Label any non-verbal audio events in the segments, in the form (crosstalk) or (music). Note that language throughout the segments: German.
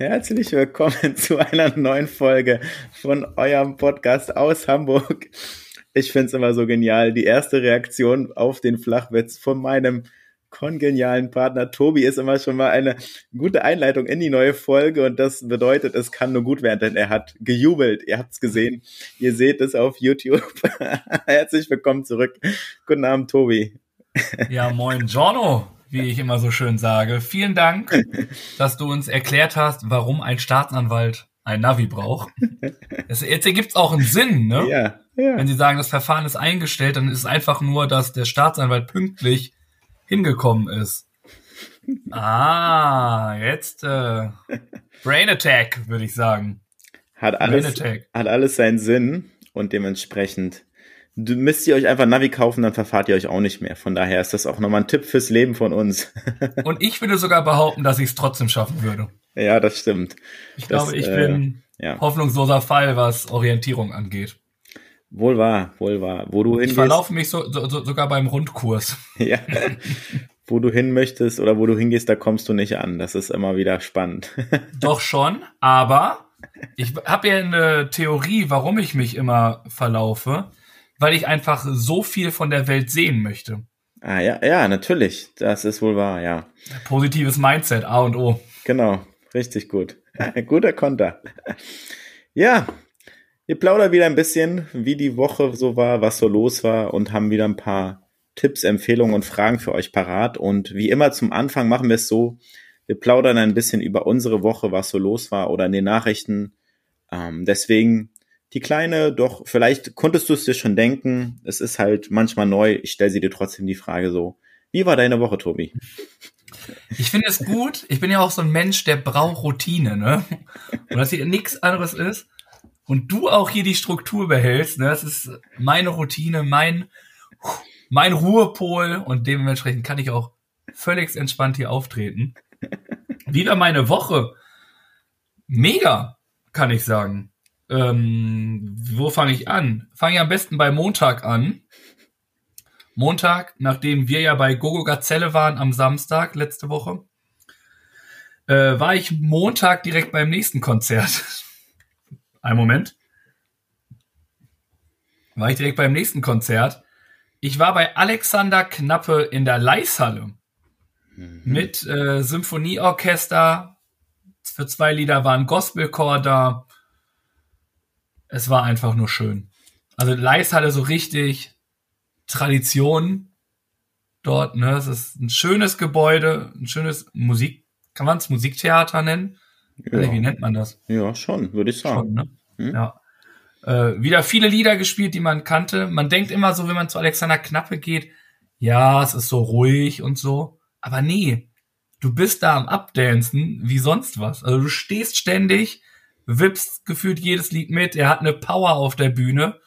Herzlich willkommen (laughs) zu einer neuen Folge von eurem Podcast aus Hamburg. Ich finde es immer so genial. Die erste Reaktion auf den Flachwitz von meinem kongenialen Partner Tobi ist immer schon mal eine gute Einleitung in die neue Folge und das bedeutet, es kann nur gut werden, denn er hat gejubelt. Ihr habt es gesehen. Ihr seht es auf YouTube. (laughs) Herzlich willkommen zurück. Guten Abend, Tobi. Ja, moin, Giorno wie ich immer so schön sage. Vielen Dank, (laughs) dass du uns erklärt hast, warum ein Staatsanwalt ein Navi braucht. (laughs) Es, jetzt ergibt es auch einen Sinn, ne? Ja, ja. Wenn sie sagen, das Verfahren ist eingestellt, dann ist es einfach nur, dass der Staatsanwalt pünktlich hingekommen ist. Ah, jetzt äh, (laughs) Brain Attack, würde ich sagen. Hat alles, hat alles seinen Sinn und dementsprechend müsst ihr euch einfach Navi kaufen, dann verfahrt ihr euch auch nicht mehr. Von daher ist das auch nochmal ein Tipp fürs Leben von uns. (laughs) Und ich würde sogar behaupten, dass ich es trotzdem schaffen würde. Ja, das stimmt. Ich das, glaube, ich äh, bin ja. hoffnungsloser Fall, was Orientierung angeht. Wohl wahr, wohl wahr. Wo du hingehst. Ich verlaufe mich so, so, sogar beim Rundkurs. (laughs) Ja. wo du hin möchtest oder wo du hingehst, da kommst du nicht an. Das ist immer wieder spannend. (laughs) Doch schon, aber ich habe ja eine Theorie, warum ich mich immer verlaufe weil ich einfach so viel von der Welt sehen möchte. Ah ja, ja, natürlich. Das ist wohl wahr, ja. Positives Mindset, A und O. Genau, richtig gut. (laughs) Guter Konter. ja, wir plaudern wieder ein bisschen, wie die Woche so war, was so los war und haben wieder ein paar Tipps, Empfehlungen und Fragen für euch parat. Und wie immer zum Anfang machen wir es so, wir plaudern ein bisschen über unsere Woche, was so los war oder in den Nachrichten. Ähm, deswegen die kleine, doch vielleicht konntest du es dir schon denken. Es ist halt manchmal neu. Ich stelle sie dir trotzdem die Frage so. Wie war deine Woche, Tobi? Ich finde es gut. Ich bin ja auch so ein Mensch, der braucht Routine, ne? Und dass hier nichts anderes ist. Und du auch hier die Struktur behältst, ne? Das ist meine Routine, mein, mein Ruhepol und dementsprechend kann ich auch völlig entspannt hier auftreten. Wie war meine Woche? Mega, kann ich sagen. Ähm, wo fange ich an? Fange ich am besten bei Montag an. Montag, nachdem wir ja bei Gogo Gazelle waren am Samstag letzte Woche, äh, war ich Montag direkt beim nächsten Konzert. (laughs) Ein Moment. War ich direkt beim nächsten Konzert. Ich war bei Alexander Knappe in der Leishalle mhm. mit äh, Symphonieorchester. Für zwei Lieder war ein Gospelchor da es war einfach nur schön. Also Leis hatte so richtig Tradition dort, ne? Es ist ein schönes Gebäude, ein schönes Musik, kann man es Musiktheater nennen? Ja. Wie nennt man das? Ja, schon, würde ich sagen. Schon, ne? hm? Ja. Äh, wieder viele Lieder gespielt, die man kannte. Man denkt immer so, wenn man zu Alexander Knappe geht, ja, es ist so ruhig und so. Aber nee, du bist da am Abdancen wie sonst was. Also du stehst ständig, wippst gefühlt jedes Lied mit. Er hat eine Power auf der Bühne.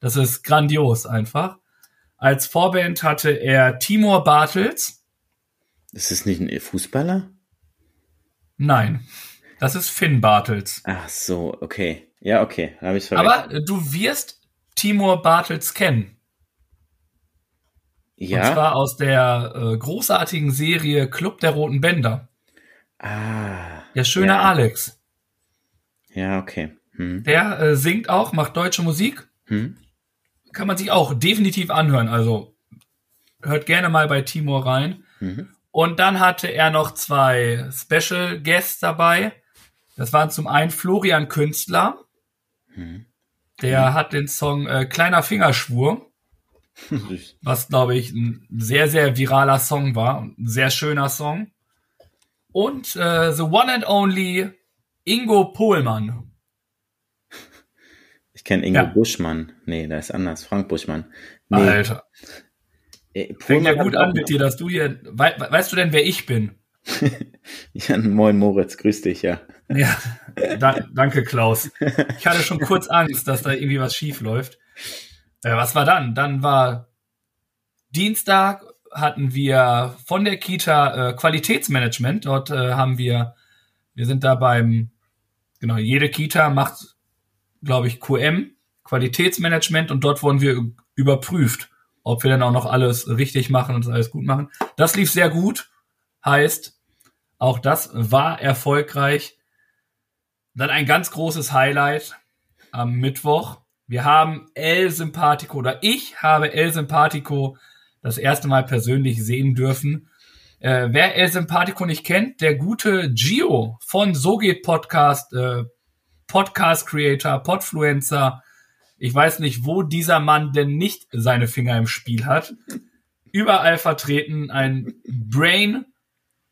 Das ist grandios einfach. Als Vorband hatte er Timur Bartels. Ist das nicht ein Fußballer? Nein. Das ist Finn Bartels. Ach so, okay. Ja, okay. Habe ich verwechselt. Aber du wirst Timur Bartels kennen. Ja. Und zwar aus der äh, großartigen Serie Club der Roten Bänder. Ah. Der schöne ja. Alex. Ja, okay. Hm. Der äh, singt auch, macht deutsche Musik. Hm. Kann man sich auch definitiv anhören. Also hört gerne mal bei Timur rein. Mhm. Und dann hatte er noch zwei Special Guests dabei. Das waren zum einen Florian Künstler. Mhm. Der mhm. hat den Song äh, Kleiner Fingerschwur. (laughs) was, glaube ich, ein sehr, sehr viraler Song war. Ein sehr schöner Song. Und äh, The One and Only Ingo Pohlmann. Ich kenne Ingo ja. Buschmann. Nee, da ist anders. Frank Buschmann. Nee. Alter. Äh, Fängt ja gut an mit dir, dass du hier. We weißt du denn, wer ich bin? (laughs) ja, moin Moritz, grüß dich, ja. Ja, da, (laughs) danke Klaus. Ich hatte schon kurz Angst, dass da irgendwie was schief läuft. Äh, was war dann? Dann war Dienstag hatten wir von der Kita äh, Qualitätsmanagement. Dort äh, haben wir, wir sind da beim, genau, jede Kita macht, glaube ich, QM, Qualitätsmanagement und dort wurden wir überprüft, ob wir dann auch noch alles richtig machen und alles gut machen. Das lief sehr gut. Heißt, auch das war erfolgreich. Dann ein ganz großes Highlight am Mittwoch. Wir haben El Sympathico oder ich habe El Sympathico das erste Mal persönlich sehen dürfen. Äh, wer El Sympathico nicht kennt, der gute Gio von So geht Podcast, äh, Podcast Creator, Podfluencer. Ich weiß nicht, wo dieser Mann denn nicht seine Finger im Spiel hat. Überall vertreten, ein Brain,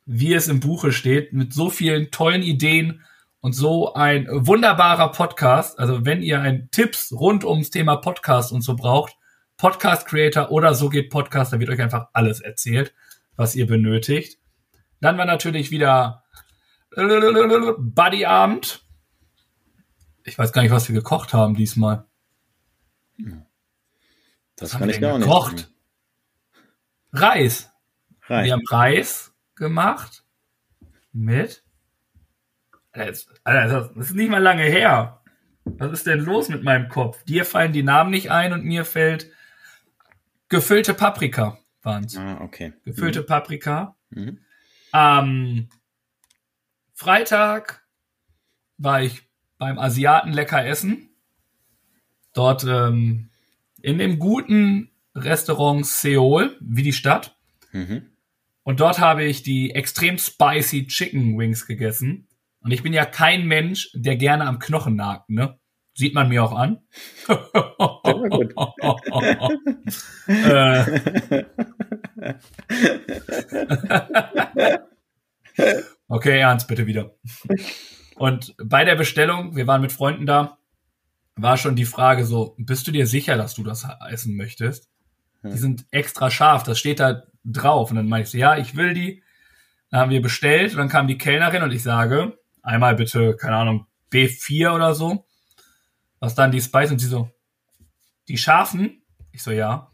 wie es im Buche steht, mit so vielen tollen Ideen und so ein wunderbarer Podcast. Also wenn ihr ein Tipps rund ums Thema Podcast und so braucht, Podcast Creator oder so geht Podcast, da wird euch einfach alles erzählt, was ihr benötigt. Dann war natürlich wieder Buddy Abend. Ich weiß gar nicht, was wir gekocht haben diesmal. Das kann ich gar nicht. Gekocht. Reis. Reis. Wir haben Reis gemacht mit. Alter, das ist nicht mal lange her. Was ist denn los mit meinem Kopf? Dir fallen die Namen nicht ein und mir fällt gefüllte Paprika waren's. Ah, okay. Gefüllte Paprika. Mhm. Am Freitag war ich beim Asiaten lecker essen. Dort ähm, in dem guten Restaurant Seoul, wie die Stadt. Mhm. Und dort habe ich die extrem spicy Chicken Wings gegessen. Und ich bin ja kein Mensch, der gerne am Knochen nagt, ne? Sieht man mir auch an. (laughs) gut. Äh. okay, ernst bitte wieder. Und bei der Bestellung, wir waren mit Freunden da, war schon die Frage so, bist du dir sicher, dass du das essen möchtest? Die sind extra scharf, das steht da drauf. Und dann meinte ich so, ja, ich will die. Dann haben wir bestellt und dann kam die Kellnerin und ich sage, einmal bitte, keine Ahnung, B4 oder so. Was dann die Spice und sie so, die scharfen? Ich so, ja.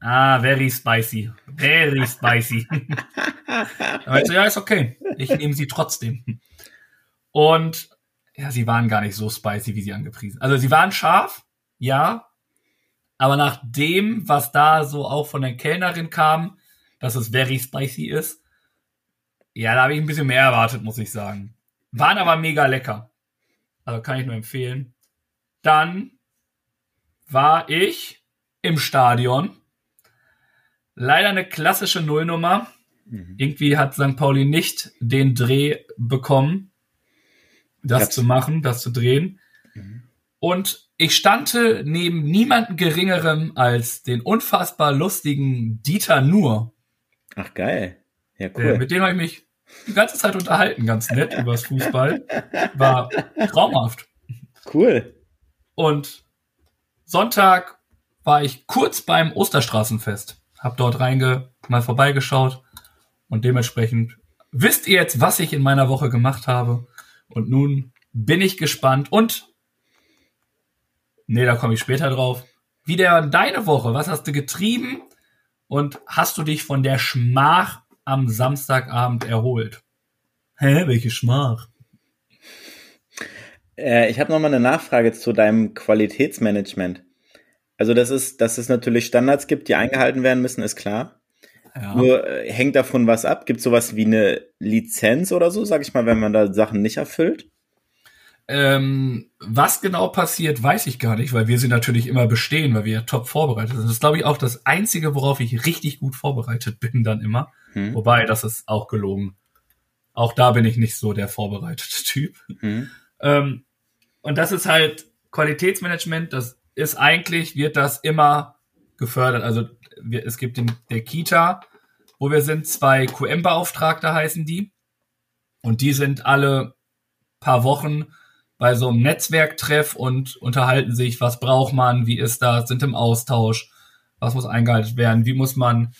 Ah, very spicy. Very spicy. Dann meinte sie, ja, ist okay. Ich nehme sie trotzdem. Und ja, sie waren gar nicht so spicy, wie sie angepriesen. Also sie waren scharf, ja. Aber nach dem, was da so auch von der Kellnerin kam, dass es very spicy ist, ja, da habe ich ein bisschen mehr erwartet, muss ich sagen. Waren aber mega lecker. Also kann ich nur empfehlen. Dann war ich im Stadion. Leider eine klassische Nullnummer. Mhm. Irgendwie hat St. Pauli nicht den Dreh bekommen, das Hab's. zu machen, das zu drehen. Mhm. Und ich stande neben niemanden geringerem als den unfassbar lustigen Dieter Nuhr. Ach, geil. Ja, Äh, cool. mit dem habe ich mich die ganze Zeit unterhalten, ganz nett (laughs) übers Fußball. War traumhaft. Cool. Und Sonntag war ich kurz beim Osterstraßenfest. Hab dort reinge mal vorbeigeschaut und dementsprechend wisst ihr jetzt, was ich in meiner Woche gemacht habe. Und nun bin ich gespannt und nee, da komme ich später drauf. Wie der deine Woche? Was hast du getrieben? Und hast du dich von der Schmach am Samstagabend erholt? Hä, welche Schmach? Äh, ich habe noch mal eine Nachfrage zu deinem Qualitätsmanagement. Also das ist, dass es natürlich Standards gibt, die eingehalten werden müssen, ist klar. Ja. Nur äh, hängt davon was ab? Gibt sowas wie eine Lizenz oder so, sag ich mal, wenn man da Sachen nicht erfüllt? Ähm, was genau passiert, weiß ich gar nicht, weil wir sie natürlich immer bestehen, weil wir ja top vorbereitet sind. Das ist, glaube ich, auch das Einzige, worauf ich richtig gut vorbereitet (laughs) bin dann immer. Hm? Wobei, das ist auch gelogen. Auch da bin ich nicht so der vorbereitete Typ. Hm? Ähm, und das ist halt Qualitätsmanagement, das ist eigentlich, wird das immer gefördert. Also wir, es gibt in der Kita, wo wir sind, zwei QM-Beauftragte heißen die. Und die sind alle paar Wochen bei so einem Netzwerktreff und unterhalten sich, was braucht man, wie ist das, sind im Austausch, was muss eingehalten werden, wie muss man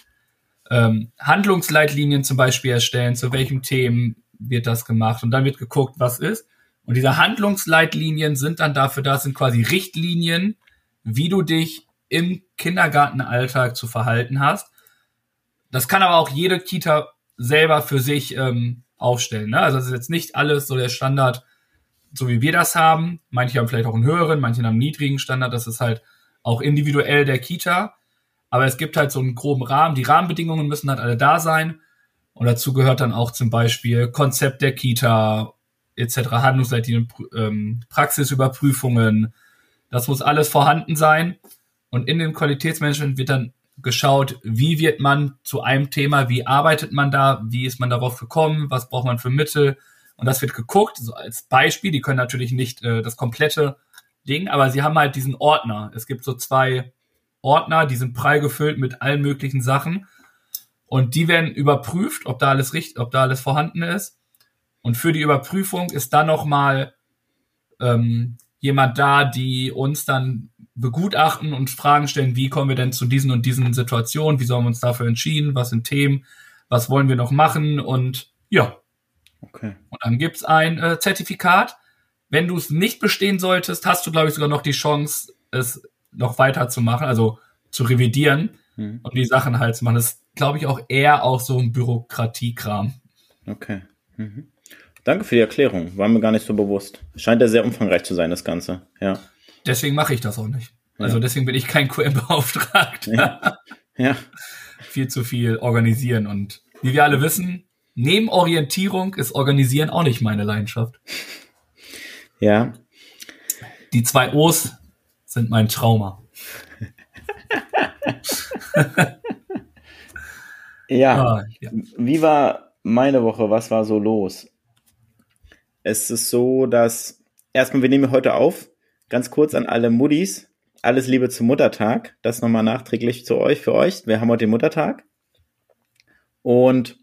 ähm, Handlungsleitlinien zum Beispiel erstellen, zu welchen Themen wird das gemacht und dann wird geguckt, was ist. Und diese Handlungsleitlinien sind dann dafür da, sind quasi Richtlinien, wie du dich im Kindergartenalltag zu verhalten hast. Das kann aber auch jede Kita selber für sich ähm, aufstellen. Ne? Also es ist jetzt nicht alles so der Standard, so wie wir das haben. Manche haben vielleicht auch einen höheren, manche haben einen niedrigen Standard. Das ist halt auch individuell der Kita. Aber es gibt halt so einen groben Rahmen. Die Rahmenbedingungen müssen halt alle da sein. Und dazu gehört dann auch zum Beispiel Konzept der Kita etc., Handlungsleitlinien, ähm, Praxisüberprüfungen. Das muss alles vorhanden sein. Und in dem Qualitätsmanagement wird dann geschaut, wie wird man zu einem Thema, wie arbeitet man da, wie ist man darauf gekommen, was braucht man für Mittel. Und das wird geguckt, so als Beispiel. Die können natürlich nicht äh, das komplette Ding, aber sie haben halt diesen Ordner. Es gibt so zwei Ordner, die sind prall gefüllt mit allen möglichen Sachen. Und die werden überprüft, ob da alles richtig, ob da alles vorhanden ist. Und für die Überprüfung ist dann nochmal ähm, jemand da, die uns dann begutachten und Fragen stellen, wie kommen wir denn zu diesen und diesen Situationen, wie sollen wir uns dafür entschieden, was sind Themen, was wollen wir noch machen und ja. Okay. Und dann gibt's ein äh, Zertifikat. Wenn du es nicht bestehen solltest, hast du, glaube ich, sogar noch die Chance, es noch weiter zu machen, also zu revidieren mhm. und die Sachen halt zu machen. Das ist, glaube ich, auch eher auch so ein Bürokratiekram. Okay. Mhm. Danke für die Erklärung. War mir gar nicht so bewusst. Scheint ja sehr umfangreich zu sein, das Ganze. Ja. Deswegen mache ich das auch nicht. Also ja. deswegen bin ich kein (laughs) QM-Beauftragter. Ja. ja. viel zu viel organisieren. Und wie wir alle wissen, neben Orientierung ist Organisieren auch nicht meine Leidenschaft. Ja. Die zwei O's sind mein Trauma. (laughs) ja. Ah, ja. Wie war meine Woche? Was war so los? Es ist so, dass erstmal, wir nehmen heute auf, ganz kurz an alle Muddis. Alles Liebe zum Muttertag. Das nochmal nachträglich zu euch, für euch. Wir haben heute den Muttertag. Und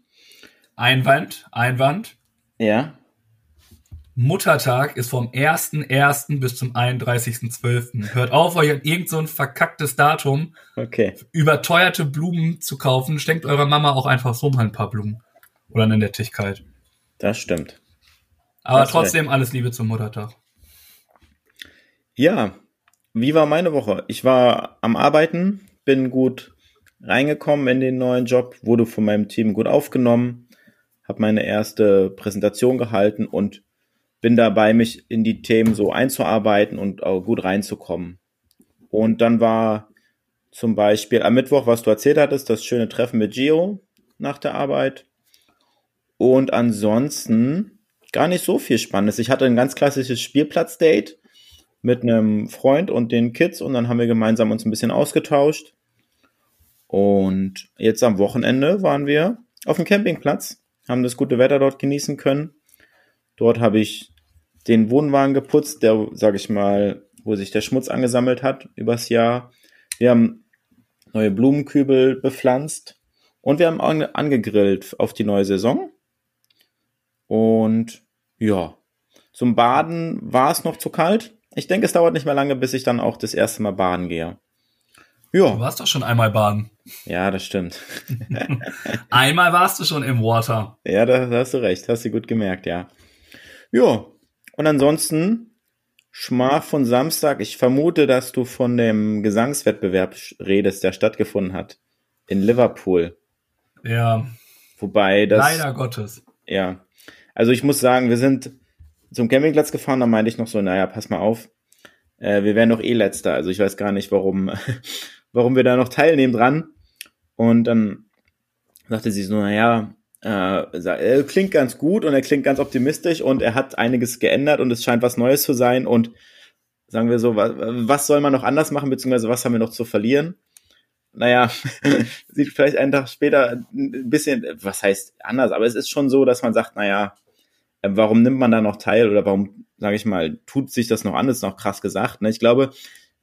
Einwand, Einwand. Ja. Muttertag ist vom 1.1. bis zum 31.12. Hört auf, euch an irgend so ein verkacktes Datum okay. überteuerte Blumen zu kaufen. Schenkt eurer Mama auch einfach so mal ein paar Blumen. Oder eine Nettigkeit. Das stimmt. Aber das trotzdem alles Liebe zum Muttertag. Ja, wie war meine Woche? Ich war am Arbeiten, bin gut reingekommen in den neuen Job, wurde von meinem Team gut aufgenommen, habe meine erste Präsentation gehalten und bin dabei, mich in die Themen so einzuarbeiten und auch gut reinzukommen. Und dann war zum Beispiel am Mittwoch, was du erzählt hattest, das schöne Treffen mit Gio nach der Arbeit. Und ansonsten gar nicht so viel Spannendes. Ich hatte ein ganz klassisches Spielplatz-Date mit einem Freund und den Kids und dann haben wir gemeinsam uns ein bisschen ausgetauscht. Und jetzt am Wochenende waren wir auf dem Campingplatz, haben das gute Wetter dort genießen können. Dort habe ich den Wohnwagen geputzt, der, sag ich mal, wo sich der Schmutz angesammelt hat übers Jahr. Wir haben neue Blumenkübel bepflanzt und wir haben angegrillt auf die neue Saison. Und ja, zum Baden war es noch zu kalt. Ich denke, es dauert nicht mehr lange, bis ich dann auch das erste Mal baden gehe. Ja. Du warst doch schon einmal baden. Ja, das stimmt. (laughs) einmal warst du schon im Water. Ja, da, da hast du recht. Hast du gut gemerkt, ja. Ja. Und ansonsten Schmach von Samstag. Ich vermute, dass du von dem Gesangswettbewerb redest, der stattgefunden hat. In Liverpool. Ja. Wobei das. Leider Gottes. Ja. Also ich muss sagen, wir sind zum Campingplatz gefahren, da meinte ich noch so, naja, pass mal auf, äh, wir wären doch eh letzter. Also ich weiß gar nicht, warum, (laughs) warum wir da noch teilnehmen dran. Und dann sagte sie so, naja, äh, er klingt ganz gut und er klingt ganz optimistisch und er hat einiges geändert und es scheint was Neues zu sein und sagen wir so, was, was soll man noch anders machen, beziehungsweise was haben wir noch zu verlieren? Naja, (laughs) sieht vielleicht einen Tag später ein bisschen, was heißt anders, aber es ist schon so, dass man sagt, naja, äh, warum nimmt man da noch teil oder warum, sage ich mal, tut sich das noch an, das ist noch krass gesagt. Ne? Ich glaube,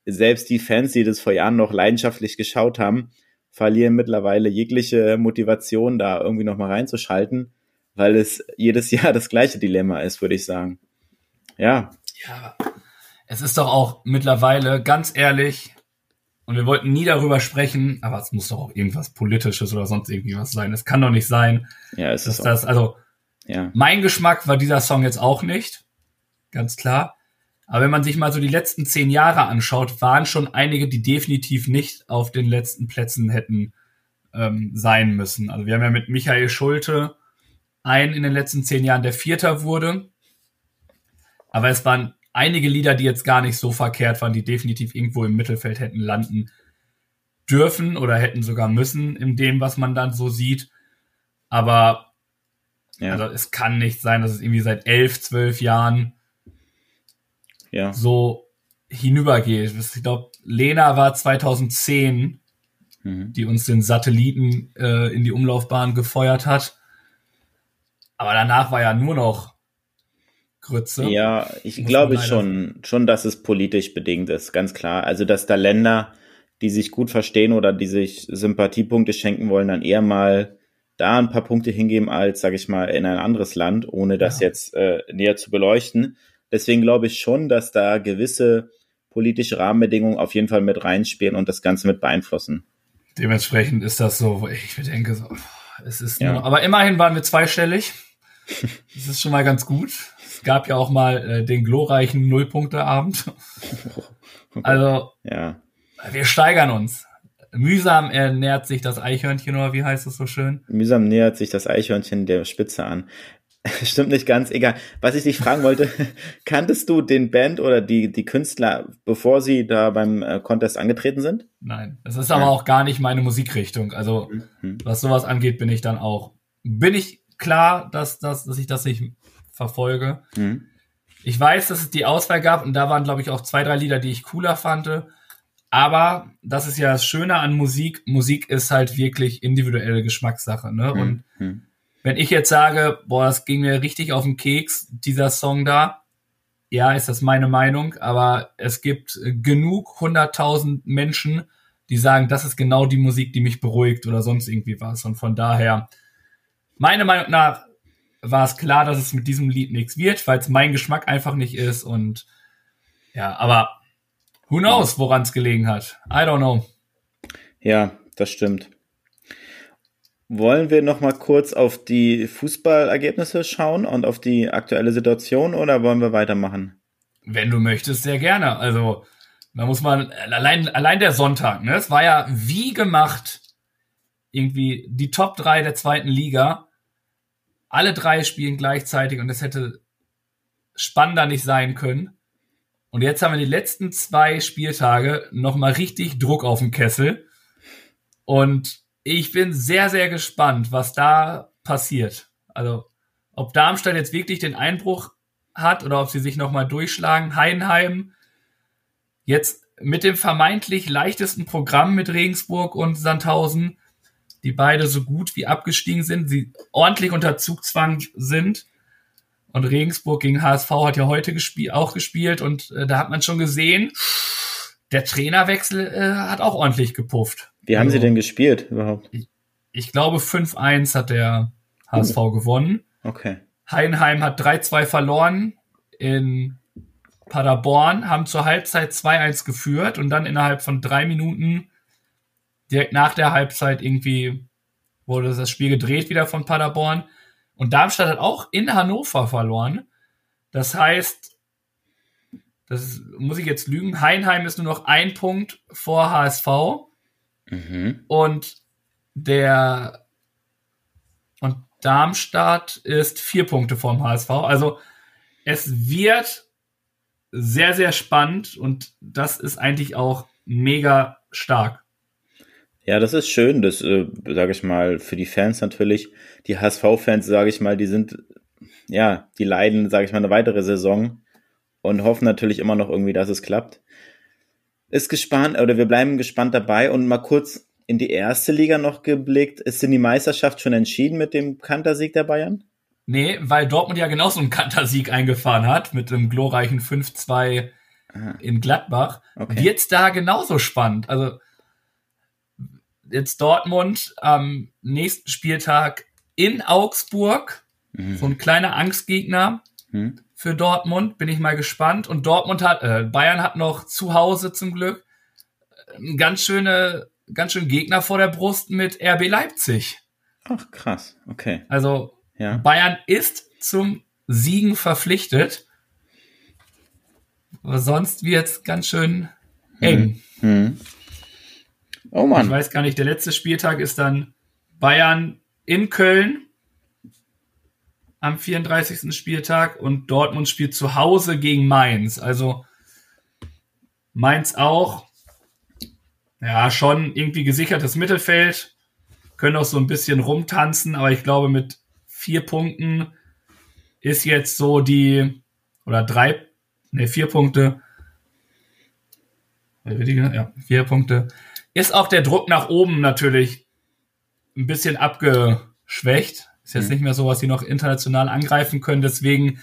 selbst die Fans, die das vor Jahren noch leidenschaftlich geschaut haben, verlieren mittlerweile jegliche Motivation, da irgendwie noch mal reinzuschalten, weil es jedes (laughs) Jahr das gleiche Dilemma ist, würde ich sagen. Ja. Ja, es ist doch auch mittlerweile, ganz ehrlich, und wir wollten nie darüber sprechen, aber es muss doch auch irgendwas Politisches oder sonst irgendwie was sein. Es kann doch nicht sein, ja, es dass das, also ja. Mein Geschmack war dieser Song jetzt auch nicht. ganz klar. Aber wenn man sich mal so die letzten zehn Jahre anschaut, waren schon einige, die definitiv nicht auf den letzten Plätzen hätten ähm, sein müssen. Also wir haben ja mit Michael Schulte einen in den letzten zehn Jahren, der Vierter wurde. Aber es waren einige Lieder, die jetzt gar nicht so verkehrt waren, die definitiv irgendwo im Mittelfeld hätten landen dürfen oder hätten sogar müssen in dem, was man dann so sieht. Aber ja. also es kann nicht sein, dass es irgendwie seit elf, zwölf Jahren ja. so hinübergeht. Ich glaube, Lena war 2010, mhm. die uns den Satelliten äh, in die Umlaufbahn gefeuert hat. Aber danach war ja nur noch Grütze. Ja, ich glaube schon, schon, dass es politisch bedingt ist, ganz klar. Also, dass da Länder, die sich gut verstehen oder die sich Sympathiepunkte schenken wollen, dann eher mal da ein paar Punkte hingeben, als, sage ich mal, in ein anderes Land, ohne das ja. jetzt äh, näher zu beleuchten. Deswegen glaube ich schon, dass da gewisse politische Rahmenbedingungen auf jeden Fall mit reinspielen und das Ganze mit beeinflussen. Dementsprechend ist das so, ich denke so, es ist ja. nur, aber immerhin waren wir zweistellig. (laughs) Das ist schon mal ganz gut. Es gab ja auch mal äh, den glorreichen Nullpunkteabend. (laughs) Also, ja. wir steigern uns. Mühsam ernährt sich das Eichhörnchen, oder wie heißt es so schön? Mühsam nähert sich das Eichhörnchen der Spitze an. (laughs) Stimmt nicht ganz, egal. Was ich dich fragen wollte, (laughs) kanntest du den Band oder die, die Künstler, bevor sie da beim äh, Contest angetreten sind? Nein, das ist aber auch gar nicht meine Musikrichtung. Also, mhm. was sowas angeht, bin ich dann auch, bin ich klar, dass, dass, dass ich das nicht verfolge. Mhm. Ich weiß, dass es die Auswahl gab und da waren, glaube ich, auch zwei, drei Lieder, die ich cooler fand. Aber das ist ja das Schöne an Musik. Musik ist halt wirklich individuelle Geschmackssache. Ne? Mhm. Und mhm wenn ich jetzt sage, boah, das ging mir richtig auf den Keks, dieser Song da, ja, ist das meine Meinung, aber es gibt genug hunderttausend Menschen, die sagen, das ist genau die Musik, die mich beruhigt oder sonst irgendwie was. Und von daher, meiner Meinung nach, war es klar, dass es mit diesem Lied nichts wird, weil es mein Geschmack einfach nicht ist. Und ja, aber who knows, woran es gelegen hat? I don't know. Ja, das stimmt. Wollen wir noch mal kurz auf die Fußballergebnisse schauen und auf die aktuelle Situation oder wollen wir weitermachen? Wenn du möchtest, sehr gerne. Also, da muss man, allein, allein der Sonntag, ne? Es war ja wie gemacht, irgendwie die Top 3 der zweiten Liga. Alle drei spielen gleichzeitig und es hätte spannender nicht sein können. Und jetzt haben wir die letzten zwei Spieltage noch mal richtig Druck auf dem Kessel. Und ich bin sehr, sehr gespannt, was da passiert. Also, ob Darmstadt jetzt wirklich den Einbruch hat oder ob sie sich nochmal durchschlagen. Heidenheim jetzt mit dem vermeintlich leichtesten Programm mit Regensburg und Sandhausen, die beide so gut wie abgestiegen sind, sie ordentlich unter Zugzwang sind. Und Regensburg gegen HSV hat ja heute gespielt, auch gespielt und äh, da hat man schon gesehen, der Trainerwechsel äh, hat auch ordentlich gepufft. Wie haben also, sie denn gespielt überhaupt? Ich, ich glaube 5-1 hat der HSV uh. gewonnen. Okay. Heidenheim hat 3-2 verloren in Paderborn, haben zur Halbzeit 2-1 geführt und dann innerhalb von drei Minuten, direkt nach der Halbzeit irgendwie, wurde das Spiel gedreht wieder von Paderborn. Und Darmstadt hat auch in Hannover verloren. Das heißt, das ist, muss ich jetzt lügen, Heinheim ist nur noch ein Punkt vor HSV. Mhm. Und der und Darmstadt ist vier Punkte vorm HSV. Also es wird sehr, sehr spannend und das ist eigentlich auch mega stark. Ja, das ist schön, das äh, sage ich mal für die Fans natürlich. Die HSV-Fans, sage ich mal, die sind ja, die leiden, sage ich mal, eine weitere Saison und hoffen natürlich immer noch irgendwie, dass es klappt ist gespannt, oder wir bleiben gespannt dabei und mal kurz in die erste Liga noch geblickt. Ist denn die Meisterschaft schon entschieden mit dem Kantersieg der Bayern? Nee, weil Dortmund ja genauso einen Kantersieg eingefahren hat mit einem glorreichen 5-2 in Gladbach. Okay. Wird's da genauso spannend? Also jetzt Dortmund am nächsten Spieltag in Augsburg, mhm. so ein kleiner Angstgegner. Mhm für Dortmund. Bin ich mal gespannt. Und Dortmund hat, äh, Bayern hat noch zu Hause zum Glück einen ganz schöne, ganz schön Gegner vor der Brust mit RB Leipzig. Ach, krass. Okay. Also, ja. Bayern ist zum Siegen verpflichtet. Aber sonst wird's ganz schön eng. Hm. Oh Ich Mann. weiß gar nicht, der letzte Spieltag ist dann Bayern in Köln am 34. Spieltag und Dortmund spielt zu Hause gegen Mainz. Also Mainz auch. Ja, schon irgendwie gesichertes Mittelfeld. Können auch so ein bisschen rumtanzen, aber ich glaube, mit vier Punkten ist jetzt so die, oder drei, ne, vier Punkte. Ja, vier Punkte. Ist auch der Druck nach oben natürlich ein bisschen abgeschwächt. Ist jetzt Mhm. nicht mehr so, was sie noch international angreifen können. Deswegen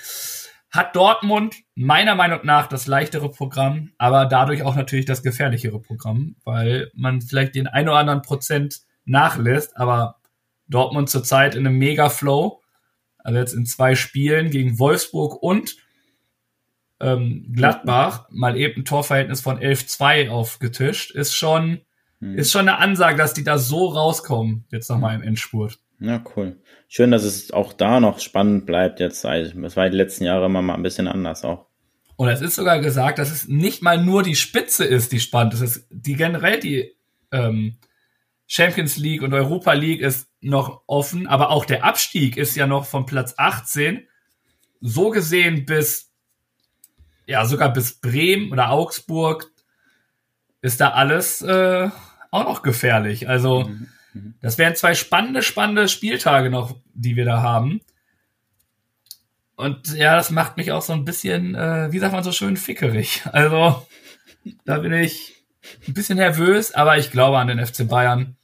hat Dortmund meiner Meinung nach das leichtere Programm, aber dadurch auch natürlich das gefährlichere Programm, weil man vielleicht den ein oder anderen Prozent nachlässt, aber Dortmund zurzeit in einem Mega-Flow, also jetzt in zwei Spielen gegen Wolfsburg und ähm, Gladbach mal eben ein Torverhältnis von 11-2 aufgetischt, ist schon, Hm. ist schon eine Ansage, dass die da so rauskommen, jetzt nochmal im Endspurt. Ja, cool. Schön, dass es auch da noch spannend bleibt jetzt. Also, Es war die letzten Jahre immer mal ein bisschen anders auch. Und es ist sogar gesagt, dass es nicht mal nur die Spitze ist, die spannend ist. Ist die generell die ähm, Champions League und Europa League ist noch offen, aber auch der Abstieg ist ja noch von Platz 18 so gesehen bis ja sogar bis Bremen oder Augsburg ist da alles äh, auch noch gefährlich. Also das wären zwei spannende, spannende Spieltage noch, die wir da haben. Und ja, das macht mich auch so ein bisschen, äh, wie sagt man so schön, fickerig. Also, da bin ich ein bisschen nervös, aber ich glaube an den FC Bayern.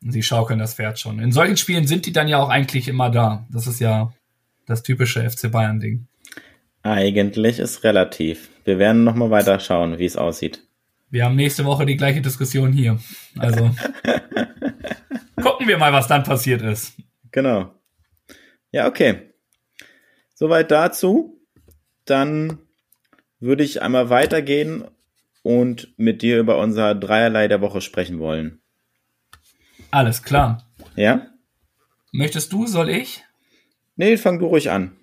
Sie schaukeln das Pferd schon. In solchen Spielen sind die dann ja auch eigentlich immer da. Das ist ja das typische FC Bayern-Ding. Eigentlich ist relativ. Wir werden noch mal weiter schauen, wie es aussieht. Wir haben nächste Woche die gleiche Diskussion hier. Also, (laughs) gucken wir mal, was dann passiert ist. Genau. Ja, okay. Soweit dazu. Dann würde ich einmal weitergehen und mit dir über unser Dreierlei der Woche sprechen wollen. Alles klar. Ja? Möchtest du, soll ich? Nee, fang du ruhig an.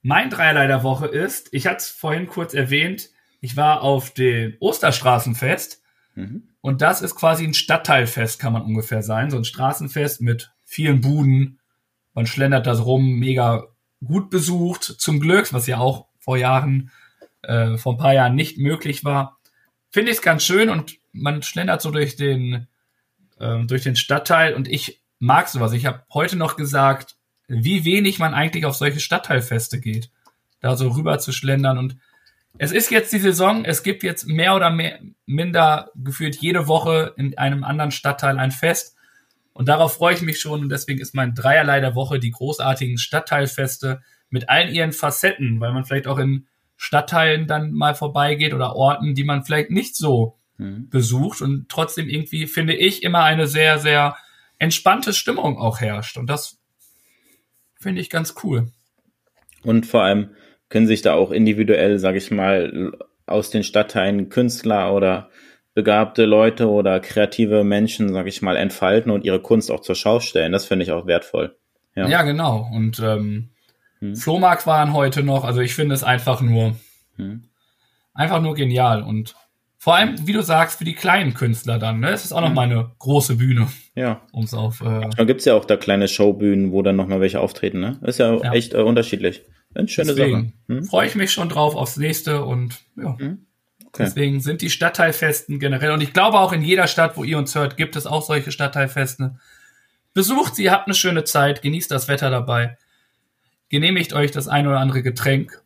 Mein Dreierlei der Woche ist, ich hatte es vorhin kurz erwähnt, ich war auf dem Osterstraßenfest Mhm. und das ist quasi ein Stadtteilfest, kann man ungefähr sein. So ein Straßenfest mit vielen Buden. Man schlendert da so rum, mega gut besucht, zum Glück, was ja auch vor Jahren, äh, vor ein paar Jahren nicht möglich war. Finde ich es ganz schön und man schlendert so durch den, ähm, durch den Stadtteil und ich mag sowas. Ich habe heute noch gesagt, wie wenig man eigentlich auf solche Stadtteilfeste geht, da so rüber zu schlendern. Und es ist jetzt die Saison, es gibt jetzt mehr oder mehr, minder gefühlt jede Woche in einem anderen Stadtteil ein Fest. Und darauf freue ich mich schon. Und deswegen ist mein Dreierlei der Woche die großartigen Stadtteilfeste mit allen ihren Facetten, weil man vielleicht auch in Stadtteilen dann mal vorbeigeht oder Orten, die man vielleicht nicht so Mhm. besucht und trotzdem irgendwie, finde ich, immer eine sehr, sehr entspannte Stimmung auch herrscht. Und das finde ich ganz cool. Und vor allem können sich da auch individuell, sage ich mal, aus den Stadtteilen Künstler oder begabte Leute oder kreative Menschen, sage ich mal, entfalten und ihre Kunst auch zur Schau stellen. Das finde ich auch wertvoll. Ja. Ja, genau. Und ähm, Hm. Flohmarkt waren heute noch, also ich finde es einfach nur, Hm. einfach nur genial. Und vor allem, wie du sagst, für die kleinen Künstler dann, ne? Es ist auch noch Hm. mal eine große Bühne, Ja. um es auf. Äh, Da gibt's ja auch da kleine Showbühnen, wo dann nochmal welche auftreten, ne? Ist ja, Ja. echt äh, unterschiedlich. Eine schöne deswegen Sache. Hm? freue ich mich schon drauf aufs nächste und ja. Hm. Okay. Deswegen sind die Stadtteilfesten generell, und ich glaube auch in jeder Stadt, wo ihr uns hört, gibt es auch solche Stadtteilfeste. Besucht sie, habt eine schöne Zeit, genießt das Wetter dabei, genehmigt euch das ein oder andere Getränk,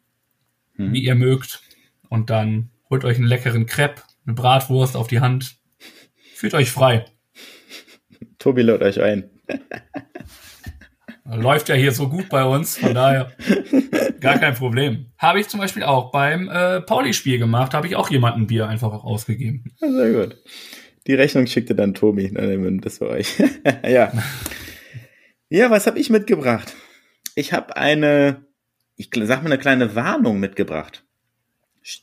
Hm. wie ihr mögt, und dann holt euch einen leckeren Crepe, eine Bratwurst auf die Hand. Fühlt euch frei. Tobi lädt euch ein. (laughs) Läuft ja hier so gut bei uns, von daher gar kein Problem. Habe ich zum Beispiel auch beim äh, Pauli-Spiel gemacht, habe ich auch jemanden Bier einfach auch ausgegeben. Ja, sehr gut. Die Rechnung schickte dann Tobi. Dann wir das für euch. (laughs) ja. Ja, was habe ich mitgebracht? Ich habe eine, ich sag mal, eine kleine Warnung mitgebracht.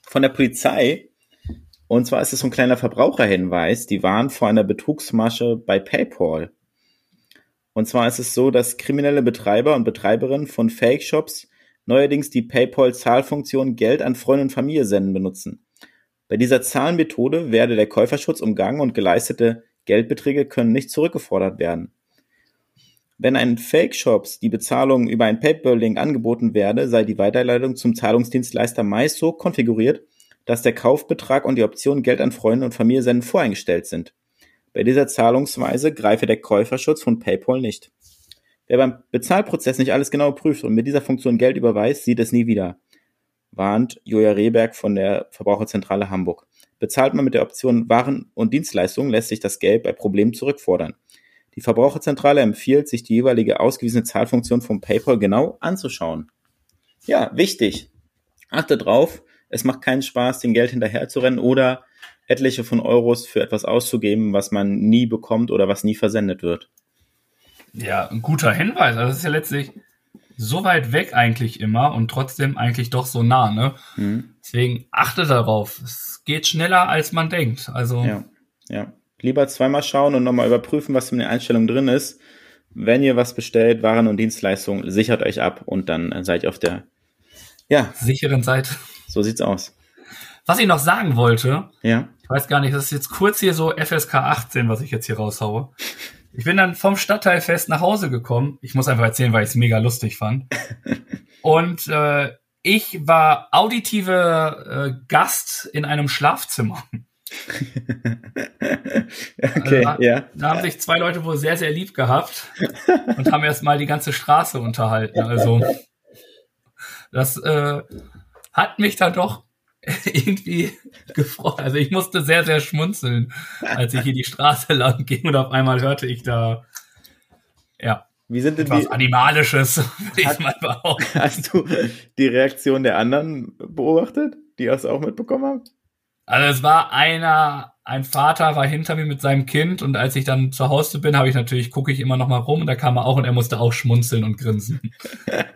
Von der Polizei. Und zwar ist es so ein kleiner Verbraucherhinweis. Die warnen vor einer Betrugsmasche bei PayPal. Und zwar ist es so, dass kriminelle Betreiber und Betreiberinnen von Fake-Shops neuerdings die PayPal-Zahlfunktion Geld an Freunde und Familie senden benutzen. Bei dieser Zahlmethode werde der Käuferschutz umgangen und geleistete Geldbeträge können nicht zurückgefordert werden. Wenn einen Fake-Shops die Bezahlung über ein PayPal-Link angeboten werde, sei die Weiterleitung zum Zahlungsdienstleister meist so konfiguriert, dass der Kaufbetrag und die Option Geld an Freunde und Familie senden voreingestellt sind. Bei dieser Zahlungsweise greife der Käuferschutz von PayPal nicht. Wer beim Bezahlprozess nicht alles genau prüft und mit dieser Funktion Geld überweist, sieht es nie wieder warnt Julia Rehberg von der Verbraucherzentrale Hamburg. Bezahlt man mit der Option Waren und Dienstleistungen, lässt sich das Geld bei Problemen zurückfordern. Die Verbraucherzentrale empfiehlt, sich die jeweilige ausgewiesene Zahlfunktion von PayPal genau anzuschauen. Ja, wichtig. Achte drauf, es macht keinen Spaß, den Geld hinterherzurennen oder etliche von Euros für etwas auszugeben, was man nie bekommt oder was nie versendet wird. Ja, ein guter Hinweis. Also das ist ja letztlich so weit weg eigentlich immer und trotzdem eigentlich doch so nah, ne? Mhm. Deswegen achte darauf. Es geht schneller, als man denkt. Also. Ja, ja. Lieber zweimal schauen und nochmal überprüfen, was in der Einstellung drin ist. Wenn ihr was bestellt, Waren und Dienstleistungen, sichert euch ab und dann seid ihr auf der, ja. Sicheren Seite. So sieht's aus. Was ich noch sagen wollte. Ja. Ich weiß gar nicht, das ist jetzt kurz hier so FSK 18, was ich jetzt hier raushaue. Ich bin dann vom Stadtteilfest nach Hause gekommen. Ich muss einfach erzählen, weil ich es mega lustig fand. (laughs) Und äh, ich war auditive äh, Gast in einem Schlafzimmer. (laughs) okay, also, ja. Da haben sich zwei Leute wohl sehr, sehr lieb gehabt und haben erstmal die ganze Straße unterhalten. Also das äh, hat mich dann doch (laughs) irgendwie gefreut. Also ich musste sehr, sehr schmunzeln, als ich hier die Straße lang ging und auf einmal hörte ich da, ja, wie sind denn etwas die, Animalisches, (laughs) hast, Hast du die Reaktion der anderen beobachtet, die das auch mitbekommen haben? Also es war einer, ein Vater war hinter mir mit seinem Kind und als ich dann zu Hause bin, habe ich natürlich, gucke ich immer noch mal rum und da kam er auch und er musste auch schmunzeln und grinsen. (laughs)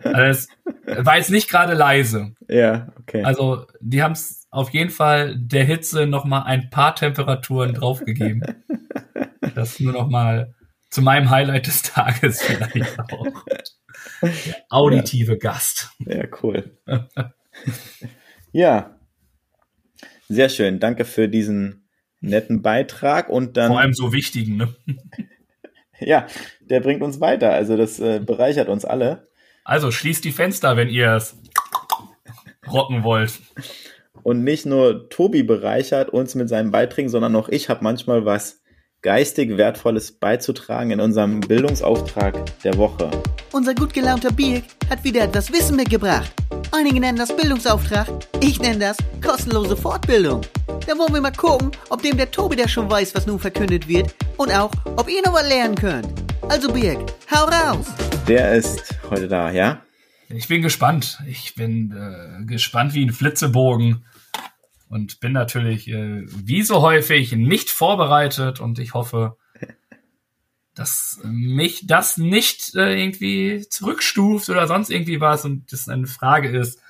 Also es war jetzt nicht gerade leise. Ja, okay. Also die haben es auf jeden Fall der Hitze noch mal ein paar Temperaturen draufgegeben. (laughs) Das nur noch mal zu meinem Highlight des Tages vielleicht (laughs) auch. Der auditive ja. Gast. Ja, cool. ja, sehr schön. Danke für diesen netten Beitrag und dann. Vor allem so wichtigen, ne? (laughs) ja, der bringt uns weiter. Also das äh, bereichert uns alle. Also schließt die Fenster, wenn ihr es rocken wollt. Und nicht nur Tobi bereichert uns mit seinen Beiträgen, sondern auch ich habe manchmal was geistig Wertvolles beizutragen in unserem Bildungsauftrag der Woche. Unser gut gelaunter Birk hat wieder etwas Wissen mitgebracht. Einige nennen das Bildungsauftrag, ich nenne das kostenlose Fortbildung. Da wollen wir mal gucken, ob dem der Tobi der schon weiß, was nun verkündet wird und auch, ob ihr noch was lernen könnt. Also Birk, hau raus! Wer ist heute da, ja? Ich bin gespannt. Ich bin äh, gespannt wie ein Flitzebogen und bin natürlich äh, wie so häufig nicht vorbereitet und ich hoffe, dass mich das nicht äh, irgendwie zurückstuft oder sonst irgendwie was und das eine Frage ist,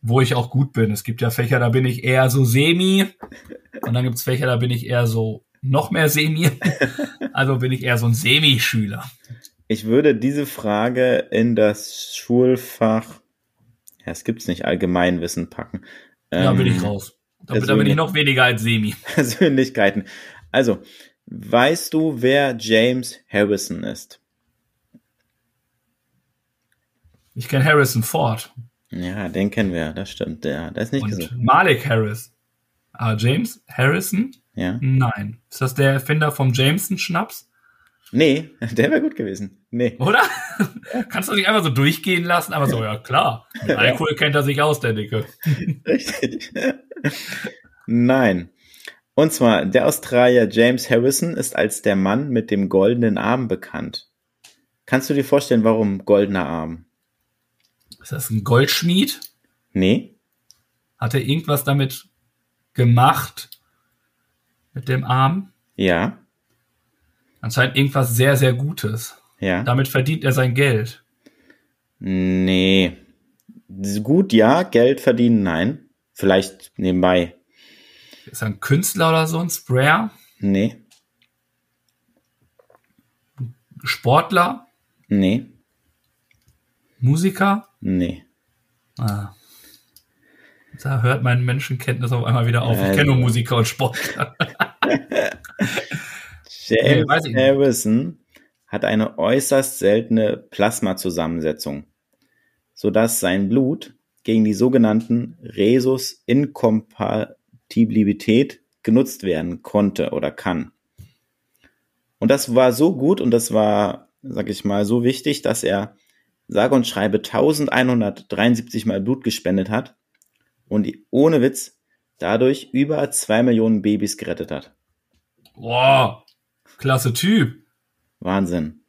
wo ich auch gut bin. Es gibt ja Fächer, da bin ich eher so semi und dann gibt es Fächer, da bin ich eher so noch mehr semi. (laughs) Also bin ich eher so ein Semi-Schüler. Ich würde diese Frage in das Schulfach, ja, es gibt's nicht, Allgemeinwissen packen. Ja, bin ich ähm, raus. Da, da bin ich noch weniger als Semi. (laughs) Persönlichkeiten. Also, weißt du, wer James Harrison ist? Ich kenne Harrison Ford. Ja, den kennen wir, das stimmt. Ja, das ist nicht Und gesucht. Malik Harris. Ah, James Harrison? Ja. Nein. Ist das der Erfinder vom Jameson-Schnaps? Nee, (laughs) der wäre gut gewesen. Nee. Oder? (laughs) Kannst du nicht einfach so durchgehen lassen? Aber so, ja klar. Mit (laughs) Alkohol kennt er sich aus, der Dicke. Richtig. Nein. Und zwar, der Australier James Harrison ist als der Mann mit dem goldenen Arm bekannt. Kannst du dir vorstellen, warum goldener Arm? Ist das ein Goldschmied? Nee. Hat er irgendwas damit gemacht? Mit dem Arm? Ja. Anscheinend irgendwas sehr, sehr Gutes. Ja. Damit verdient er sein Geld. Nee. Gut, ja. Geld verdienen, nein. Vielleicht nebenbei. Ist er ein Künstler oder so, ein Sprayer? Nee. Sportler? Nee. Musiker? Nee. Ah. Da hört mein Menschenkenntnis auf einmal wieder auf. Ich kenne nur Also. Musiker und Sportler. (laughs) James nicht. Harrison hat eine äußerst seltene Plasmazusammensetzung, sodass sein Blut gegen die sogenannten Rhesus-Inkompatibilität genutzt werden konnte oder kann. Und das war so gut und das war, sag ich mal, so wichtig, dass er sage und schreibe 1173 Mal Blut gespendet hat und die- ohne Witz dadurch über zwei Millionen Babys gerettet hat. Boah, klasse Typ. Wahnsinn.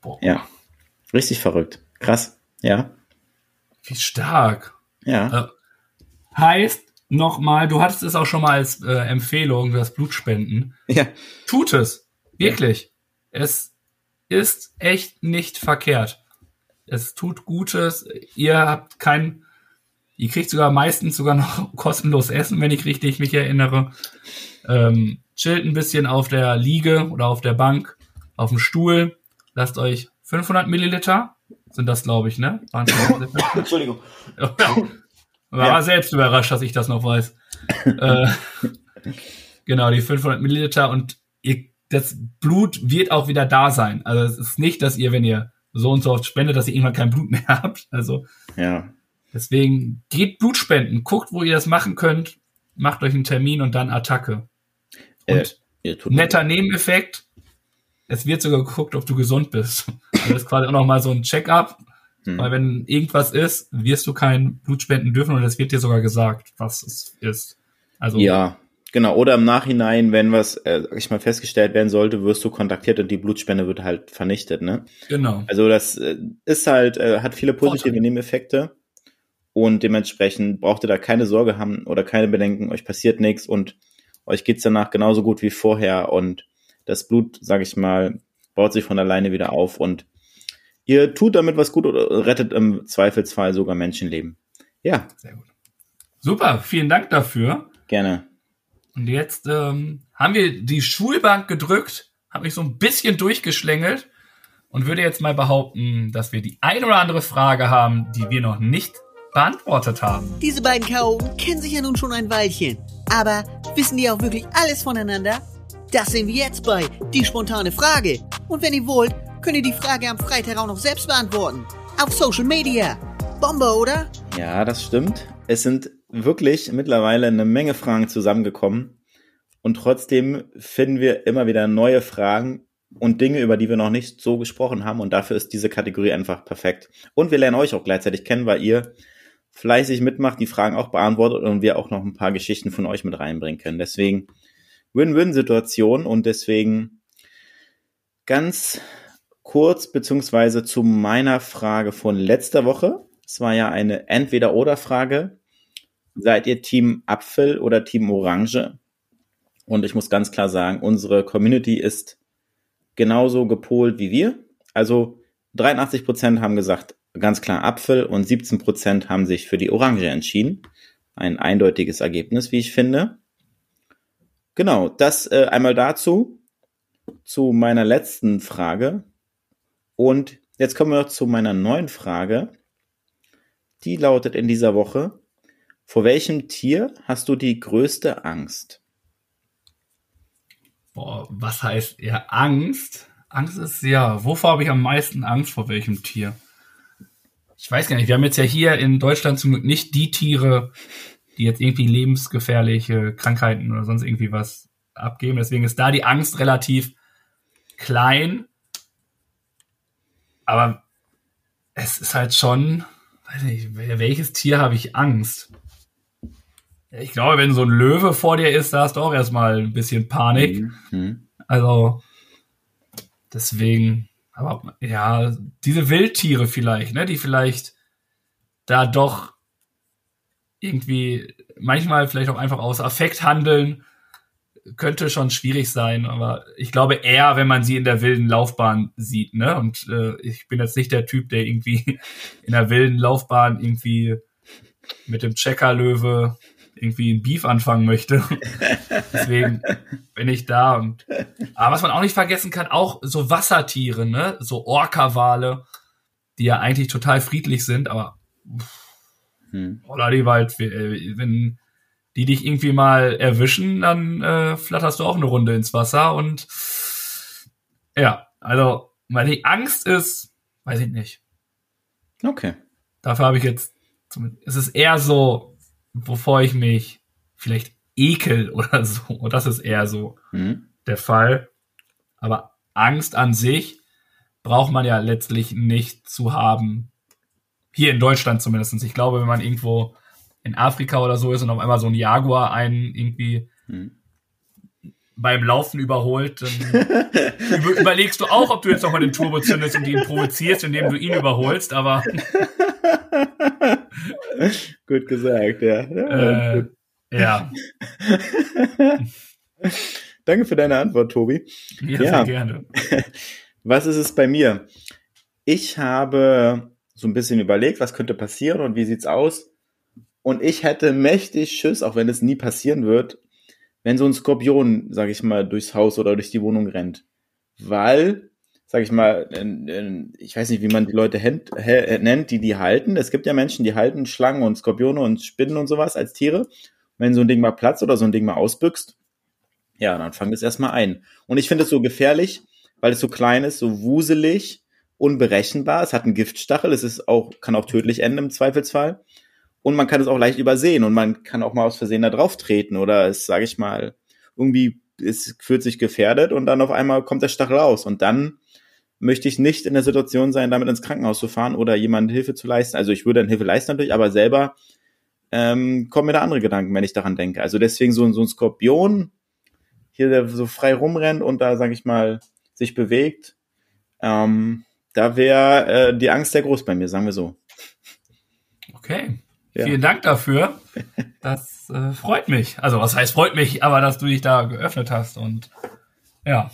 Boah, Ja. Richtig verrückt. Krass. Ja. wie stark. Ja. Äh, heißt, nochmal, du hattest es auch schon mal als äh, Empfehlung, das Blutspenden. Ja. Tut es. Wirklich. Es ist echt nicht verkehrt. Es tut Gutes. Ihr habt kein, ihr kriegt sogar meistens sogar noch (laughs) kostenlos Essen, wenn ich richtig mich erinnere. Ähm, chillt ein bisschen auf der Liege oder auf der Bank, auf dem Stuhl. Lasst euch 500 Milliliter, sind das glaube ich, ne? (laughs) Entschuldigung. (laughs) War Ja. selbst überrascht, dass ich das noch weiß. äh, genau, die 500 Milliliter und ihr, das Blut wird auch wieder da sein. Also es ist nicht, dass ihr, wenn ihr so und so oft spendet, dass ihr irgendwann kein Blut mehr habt. Also Ja. Deswegen geht Blut spenden, guckt, wo ihr das machen könnt, macht euch einen Termin und dann Attacke. Und Äh, ihr tut netter Nebeneffekt, es wird sogar geguckt, ob du gesund bist. (laughs) Also das ist quasi auch nochmal so ein Check-up, Hm. weil wenn irgendwas ist, wirst du kein Blut spenden dürfen und es wird dir sogar gesagt, was es ist. Also Ja, genau. Oder im Nachhinein, wenn was, äh, sag ich mal, festgestellt werden sollte, wirst du kontaktiert und die Blutspende wird halt vernichtet, ne? genau. Also das äh, ist halt, äh, hat viele positive Vorteile. Nebeneffekte und dementsprechend braucht ihr da keine Sorge haben oder keine Bedenken, euch passiert nichts und euch geht's danach genauso gut wie vorher und das Blut, sag ich mal, baut sich von alleine wieder auf und ihr tut damit was gut oder rettet im Zweifelsfall sogar Menschenleben. Ja, Sehr gut. Super, vielen Dank dafür. gerne. Und jetzt ähm, haben wir die Schulbank gedrückt, habe mich so ein bisschen durchgeschlängelt und würde jetzt mal behaupten, dass wir die ein oder andere Frage haben, die wir noch nicht beantwortet haben. Diese beiden Chaoten kennen sich ja nun schon ein Weilchen. Aber wissen die auch wirklich alles voneinander? Das sehen wir jetzt bei Die spontane Frage. Und wenn ihr wollt, könnt ihr die Frage am Freitag auch noch selbst beantworten. Auf Social Media. Bombe, oder? Ja, das stimmt. Es sind wirklich mittlerweile eine Menge Fragen zusammengekommen. Und trotzdem finden wir immer wieder neue Fragen und Dinge, über die wir noch nicht so gesprochen haben. Und dafür ist diese Kategorie einfach perfekt. Und wir lernen euch auch gleichzeitig kennen, weil ihr fleißig mitmacht, die Fragen auch beantwortet und wir auch noch ein paar Geschichten von euch mit reinbringen können. Deswegen Win-Win-Situation und deswegen ganz kurz beziehungsweise zu meiner Frage von letzter Woche. Es war ja eine Entweder-Oder-Frage. Seid ihr Team Apfel oder Team Orange? Und ich muss ganz klar sagen, unsere Community ist genauso gepolt wie wir. Also 83 Prozent haben gesagt, ganz klar Apfel und 17 Prozent haben sich für die Orange entschieden. Ein eindeutiges Ergebnis, wie ich finde. Genau, das äh, einmal dazu, zu meiner letzten Frage. Und jetzt kommen wir noch zu meiner neuen Frage. Die lautet in dieser Woche, vor welchem Tier hast du die größte Angst? Boah, was heißt ja Angst? Angst ist ja, wovor habe ich am meisten Angst vor welchem Tier? Ich weiß gar nicht, wir haben jetzt ja hier in Deutschland zum Glück nicht die Tiere, die jetzt irgendwie lebensgefährliche Krankheiten oder sonst irgendwie was abgeben. Deswegen ist da die Angst relativ klein. Aber es ist halt schon, weiß nicht, welches Tier habe ich Angst? Ich glaube, wenn so ein Löwe vor dir ist, da hast du auch erstmal ein bisschen Panik. Mhm. Also deswegen, aber ja, diese Wildtiere vielleicht, ne, die vielleicht da doch irgendwie manchmal vielleicht auch einfach aus Affekt handeln, könnte schon schwierig sein, aber ich glaube eher, wenn man sie in der wilden Laufbahn sieht, ne? Und äh, ich bin jetzt nicht der Typ, der irgendwie (laughs) in der wilden Laufbahn irgendwie mit dem Checkerlöwe irgendwie ein Beef anfangen möchte. (laughs) Deswegen bin ich da und aber was man auch nicht vergessen kann, auch so Wassertiere, ne, so Orca-Wale, die ja eigentlich total friedlich sind, aber pff, Hm. Oder die Wald, äh, wenn die dich irgendwie mal erwischen, dann äh, flatterst du auch eine Runde ins Wasser und ja, also, weil die Angst ist, weiß ich nicht. Okay. Dafür habe ich jetzt, es ist eher so, wovor ich mich vielleicht ekel (laughs) oder so. Und das ist eher so mhm. der Fall. Aber Angst an sich braucht man ja letztlich nicht zu haben. Hier in Deutschland zumindest. Ich glaube, wenn man irgendwo in Afrika oder so ist und auf einmal so ein Jaguar einen irgendwie mhm. beim Laufen überholt, dann (laughs) überlegst du auch, ob du jetzt nochmal den Turbo zündest und ihn provozierst, indem du ihn überholst, aber. (laughs) (laughs) gut gesagt, ja. Ja. Äh, ja. (laughs) Danke für deine Antwort, Tobi. Ja, ja, sehr gerne. (laughs) Was ist es bei mir? Ich habe so ein bisschen überlegt, was könnte passieren und wie sieht's aus? Und ich hätte mächtig Schiss, auch wenn es nie passieren wird, wenn so ein Skorpion, sag ich mal, durchs Haus oder durch die Wohnung rennt. Weil, sag ich mal, ich weiß nicht, wie man die Leute nennt, die die halten. Es gibt ja Menschen, die halten Schlangen und Skorpione und Spinnen und sowas als Tiere. Wenn so ein Ding mal platzt oder so ein Ding mal ausbüchst, ja, dann fang es erstmal ein. Und ich finde es so gefährlich, weil es so klein ist, so wuselig, unberechenbar. Es hat einen Giftstachel, es ist auch, kann auch tödlich enden im Zweifelsfall und man kann es auch leicht übersehen und man kann auch mal aus Versehen da drauf treten oder es, sage ich mal, irgendwie es fühlt sich gefährdet und dann auf einmal kommt der Stachel raus und dann möchte ich nicht in der Situation sein, damit ins Krankenhaus zu fahren oder jemandem Hilfe zu leisten. Also ich würde dann Hilfe leisten natürlich, aber selber ähm, kommen mir da andere Gedanken, wenn ich daran denke. Also deswegen so, so ein Skorpion hier der so frei rumrennt und da, sage ich mal, sich bewegt, ähm, da wäre äh, die Angst sehr groß bei mir, sagen wir so. Okay. Ja. Vielen Dank dafür. Das äh, freut mich. Also, was heißt freut mich, aber dass du dich da geöffnet hast und ja.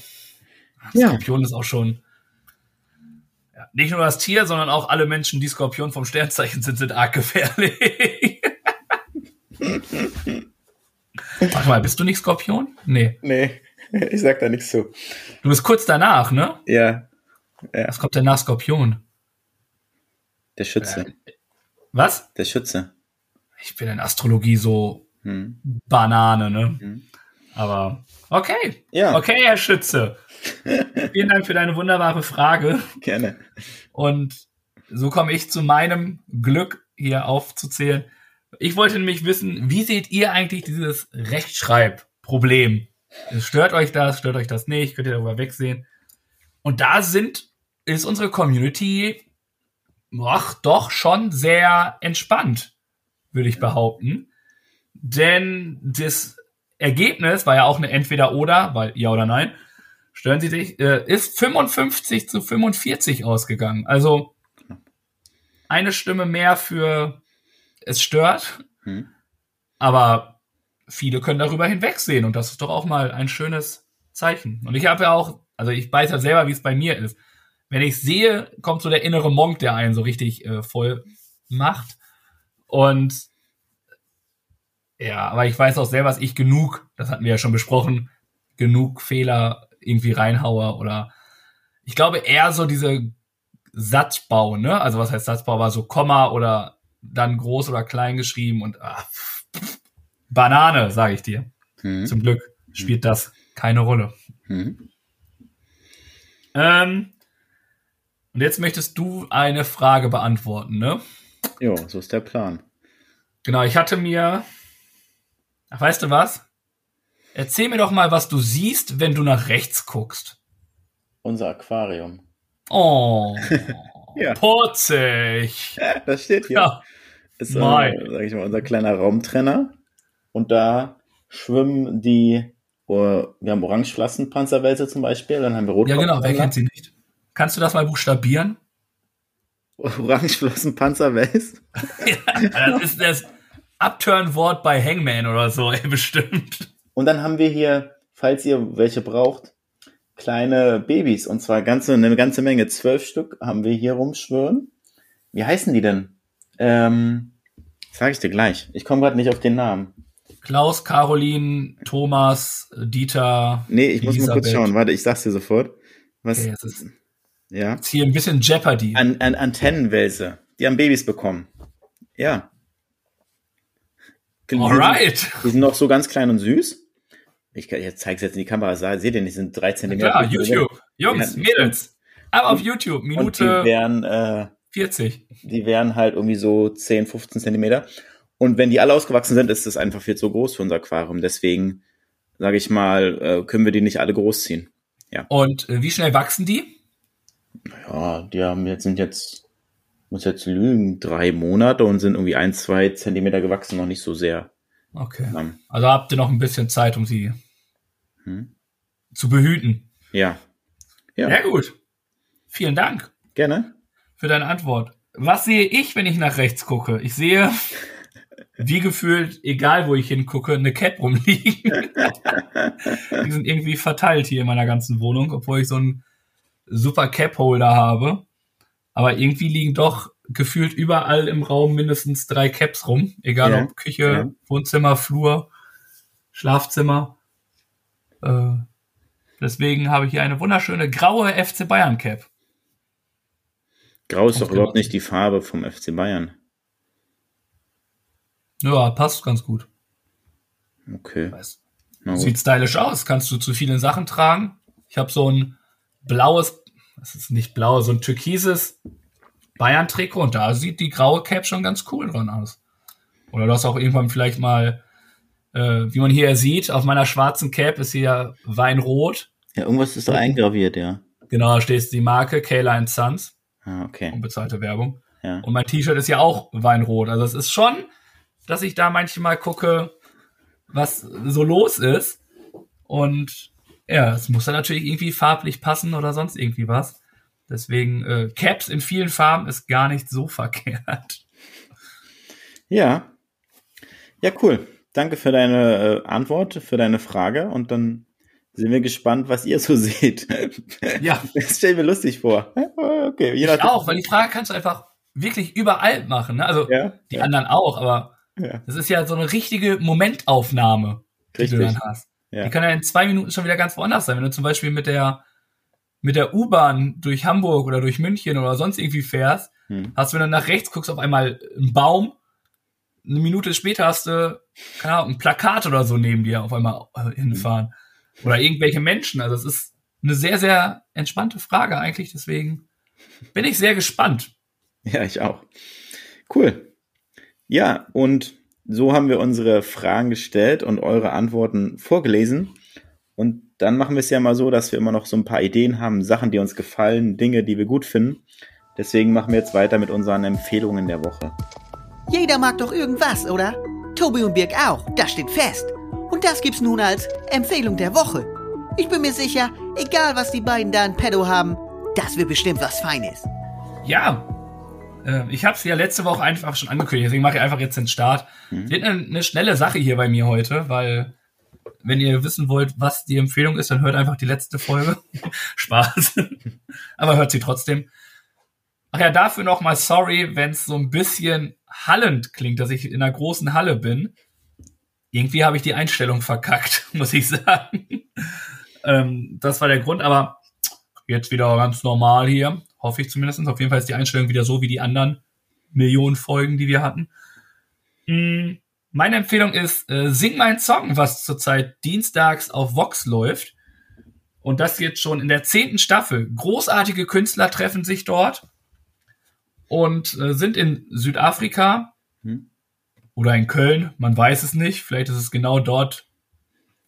Skorpion ja. ist auch schon nicht nur das Tier, sondern auch alle Menschen, die Skorpion vom Sternzeichen sind, sind arg gefährlich. (laughs) Warte mal, bist du nicht Skorpion? Nee. Nee, ich sag da nichts zu. Du bist kurz danach, ne? Ja. ja. Was kommt denn nach Skorpion? Der Schütze. Äh, was? Der Schütze. Ich bin in Astrologie so hm. Banane, ne? Hm. Aber okay. Ja. Okay, Herr Schütze. (laughs) Vielen Dank für deine wunderbare Frage. Gerne. Und so komme ich zu meinem Glück hier aufzuzählen. Ich wollte nämlich wissen, wie seht ihr eigentlich dieses Rechtschreibproblem? Stört euch das? Stört euch das nicht? Könnt ihr darüber wegsehen? Und da sind, ist unsere Community ach, doch schon sehr entspannt, würde ich behaupten. Denn das Ergebnis war ja auch eine Entweder-Oder, weil ja oder nein, stören Sie sich, äh, ist 55 zu 45 ausgegangen. Also eine Stimme mehr für es stört, hm. aber viele können darüber hinwegsehen und das ist doch auch mal ein schönes Zeichen. Und ich habe ja auch, also ich weiß ja selber, wie es bei mir ist wenn ich sehe, kommt so der innere Monk, der einen so richtig äh, voll macht. Und ja, aber ich weiß auch selber, dass ich genug, das hatten wir ja schon besprochen, genug Fehler irgendwie reinhaue oder ich glaube eher so diese Satzbau, ne? Also was heißt Satzbau? War so Komma oder dann groß oder klein geschrieben und ach, Banane, sage ich dir. Mhm. Zum Glück spielt das keine Rolle. Mhm. Ähm, und jetzt möchtest du eine Frage beantworten, ne? Jo, so ist der Plan. Genau, ich hatte mir. Ach, weißt du was? Erzähl mir doch mal, was du siehst, wenn du nach rechts guckst. Unser Aquarium. Oh. (laughs) ja. Putzig. Ja, (laughs) das steht hier. Ja. Ist, äh, sag ich mal, unser kleiner Raumtrenner. Und da schwimmen die, uh, wir haben Orangeflassenpanzerwälze zum Beispiel, dann haben wir Rot. Ja, genau, wer kennt sie nicht? Kannst du das mal buchstabieren? (laughs) Orangeflossenpanzer West? ja, das ist das Upturn-Wort bei Hangman oder so, ey, (laughs) bestimmt. Und dann haben wir hier, falls ihr welche braucht, kleine Babys. Und zwar ganze, eine ganze Menge. Zwölf Stück haben wir hier rumschwören. Wie heißen die denn? Ähm, sag ich dir gleich. Ich komme gerade nicht auf den Namen. Klaus, Caroline, Thomas, Dieter. Nee, ich Elisabeth. muss mal kurz schauen. Warte, ich sag's dir sofort. Was? Okay, ja. Jetzt hier ein bisschen Jeopardy. An, an Antennenwälse. Die haben Babys bekommen. Ja. Alright. Die sind noch so ganz klein und süß. Ich, ich zeige es jetzt in die Kamera. Seht ihr, die sind drei Zentimeter. Klar, YouTube. Jungs, Ja. Mädels. Aber auf YouTube, Und die Minute wären, äh, 40. die wären halt irgendwie so 10, 15 Zentimeter. Und wenn die alle ausgewachsen sind, ist das einfach viel zu groß für unser Aquarium. Deswegen, sage ich mal, äh, können wir die nicht alle großziehen. Und äh, wie schnell wachsen die? Ja, die haben jetzt, sind jetzt, muss jetzt lügen, drei Monate und sind irgendwie ein, zwei Zentimeter gewachsen, noch nicht so sehr. Okay. lang. Also habt ihr noch ein bisschen Zeit, um sie Hm. zu behüten. Ja. Ja, Sehr gut. Vielen Dank gerne. für deine Antwort. Was sehe ich, wenn ich nach rechts gucke? Ich sehe, (laughs) wie gefühlt, egal wo ich hingucke, eine Cap rumliegen. (laughs) Die sind irgendwie verteilt hier in meiner ganzen Wohnung, obwohl ich so einen super Cap-Holder habe. Aber irgendwie liegen doch gefühlt überall im Raum mindestens drei Caps rum. Egal Ja, ob Küche, ja. Wohnzimmer, Flur, Schlafzimmer. Äh, deswegen habe ich hier eine wunderschöne graue FC Bayern Cap. Grau ist doch Ausgemacht. überhaupt nicht die Farbe vom FC Bayern. Ja, passt ganz gut. Okay. Sieht stylisch aus, kannst du zu vielen Sachen tragen. Ich habe so ein blaues, das ist nicht blau, so ein türkises Bayern-Trikot und da sieht die graue Cap schon ganz cool dran aus. Oder du hast auch irgendwann vielleicht mal, äh, wie man hier sieht, auf meiner schwarzen Cap ist hier Weinrot. Ja, irgendwas ist da eingraviert, ja. Genau, da steht die Marke Kayla Sons, Ah, okay. unbezahlte Werbung. Ja. Und mein T-Shirt ist ja auch Weinrot. Also es ist schon, dass ich da manchmal gucke, was so los ist. Und ja, es muss dann natürlich irgendwie farblich passen oder sonst irgendwie was. Deswegen äh, Caps in vielen Farben ist gar nicht so (laughs) verkehrt. Ja. Ja, cool. Danke für deine äh, Antwort, für deine Frage und dann sind wir gespannt, was ihr so (laughs) seht. Ja, Das stell mir lustig vor. Okay, ich auch, weil die Frage kannst du einfach wirklich überall machen. Ne? Also Ja, die ja, anderen auch, aber ja. das ist ja so eine richtige Momentaufnahme, die Richtig. du dann hast. Ja. Die kann ja in zwei Minuten schon wieder ganz woanders sein. Wenn du zum Beispiel mit der, mit der U-Bahn durch Hamburg oder durch München oder sonst irgendwie fährst, Hm. hast du, wenn du nach rechts guckst, auf einmal einen Baum. Eine Minute später hast du, keine Ahnung, ein Plakat oder so neben dir auf einmal äh, hinfahren. Oder irgendwelche Menschen. Also es ist eine sehr, sehr entspannte Frage eigentlich. Deswegen bin ich sehr gespannt. (laughs) Ja, ich auch. Cool. Ja, und so haben wir unsere Fragen gestellt und eure Antworten vorgelesen. Und dann machen wir es ja mal so, dass wir immer noch so ein paar Ideen haben, Sachen, die uns gefallen, Dinge, die wir gut finden. Deswegen machen wir jetzt weiter mit unseren Empfehlungen der Woche. Jeder mag doch irgendwas, oder? Tobi und Birg auch, das steht fest. Und das gibt's nun als Empfehlung der Woche. Ich bin mir sicher, egal was die beiden da in Pedo haben, das wird bestimmt was Feines. Ja, äh, ich habe es ja letzte Woche einfach schon angekündigt, deswegen mache ich einfach jetzt den Start. Wird eine, eine schnelle Sache hier bei mir heute, weil wenn ihr wissen wollt, was die Empfehlung ist, dann hört einfach die letzte Folge. (laughs) Spaß. Aber hört sie trotzdem. Ach ja, dafür nochmal sorry, wenn es so ein bisschen hallend klingt, dass ich in einer großen Halle bin. Irgendwie habe ich die Einstellung verkackt, (laughs) muss ich sagen. ähm, das war der Grund, aber jetzt wieder ganz normal hier. Hoffe ich zumindest. Auf jeden Fall ist die Einstellung wieder so wie die anderen Millionen Folgen, die wir hatten. Mm, Meine Empfehlung ist, äh, Sing mein Song, was zurzeit dienstags auf Vox läuft. Und das jetzt schon in der zehnten Staffel. Großartige Künstler treffen sich dort und äh, sind in Südafrika Hm. oder in Köln. Man weiß es nicht. Vielleicht ist es genau dort,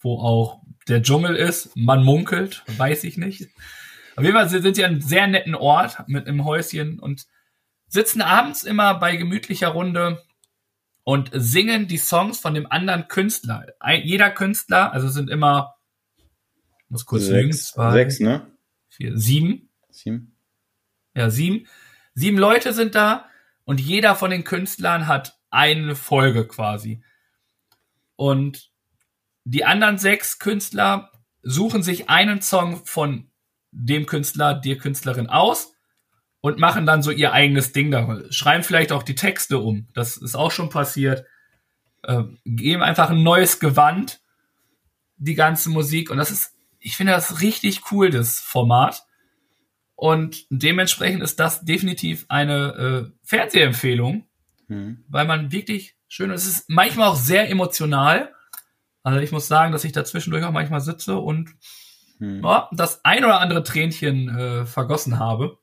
wo auch der Dschungel ist. Man munkelt, weiß ich nicht. Auf jeden Fall sind sie an einem sehr netten Ort mit einem Häuschen und sitzen abends immer bei gemütlicher Runde und singen die Songs von dem anderen Künstler. Ein, jeder Künstler, also es sind immer, muss kurz lügen, Sechs, zwei, sechs, ne? vier, sieben, Sieben. ja, sieben. Sieben Leute sind da und jeder von den Künstlern hat eine Folge quasi. Und die anderen sechs Künstler suchen sich einen Song von dem Künstler, der Künstlerin aus und machen dann so ihr eigenes Ding da. Schreiben vielleicht auch die Texte um. Das ist auch schon passiert. Äh, geben einfach ein neues Gewand, die ganze Musik. Und das ist, ich finde das richtig cool, das Format. Und dementsprechend ist das definitiv eine äh, Fernsehempfehlung, Hm. weil man wirklich schön. Es ist manchmal auch sehr emotional. Also ich muss sagen, dass ich da zwischendurch auch manchmal sitze und hm. ja, das ein oder andere Tränchen äh, vergossen habe.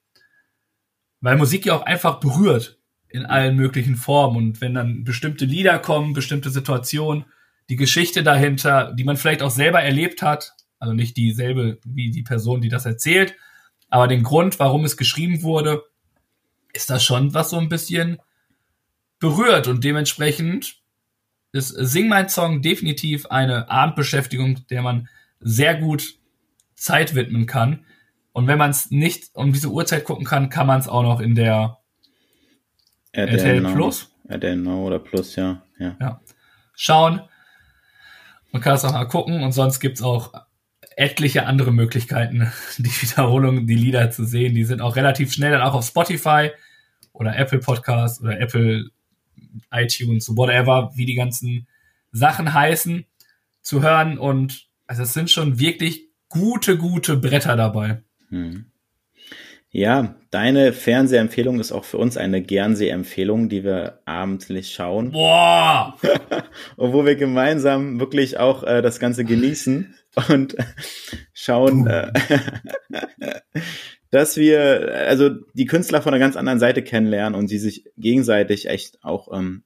Weil Musik ja auch einfach berührt in allen möglichen Formen. Und wenn dann bestimmte Lieder kommen, bestimmte Situationen, die Geschichte dahinter, die man vielleicht auch selber erlebt hat, also nicht dieselbe wie die Person, die das erzählt, aber den Grund, warum es geschrieben wurde, ist das schon was so ein bisschen berührt und dementsprechend ist Sing mein Song definitiv eine Abendbeschäftigung, der man sehr gut Zeit widmen kann. Und wenn man es nicht um diese Uhrzeit gucken kann, kann man es auch noch in der RTL, RTL Plus. RTL Now oder Plus, ja. ja. ja. Schauen. Man kann es auch mal gucken und sonst gibt's auch etliche andere Möglichkeiten, (laughs) die Wiederholung, die Lieder zu sehen. Die sind auch relativ schnell dann auch auf Spotify oder Apple Podcast oder Apple iTunes, whatever, wie die ganzen Sachen heißen, zu hören. Und also es sind schon wirklich gute, gute Bretter dabei. Hm. Ja, deine Fernsehempfehlung ist auch für uns eine Gernseh-Empfehlung, die wir abendlich schauen. Boah! (laughs) und wo wir gemeinsam wirklich auch äh, das Ganze genießen und schauen, äh, (laughs) dass wir also die Künstler von einer ganz anderen Seite kennenlernen und sie sich gegenseitig echt auch ähm,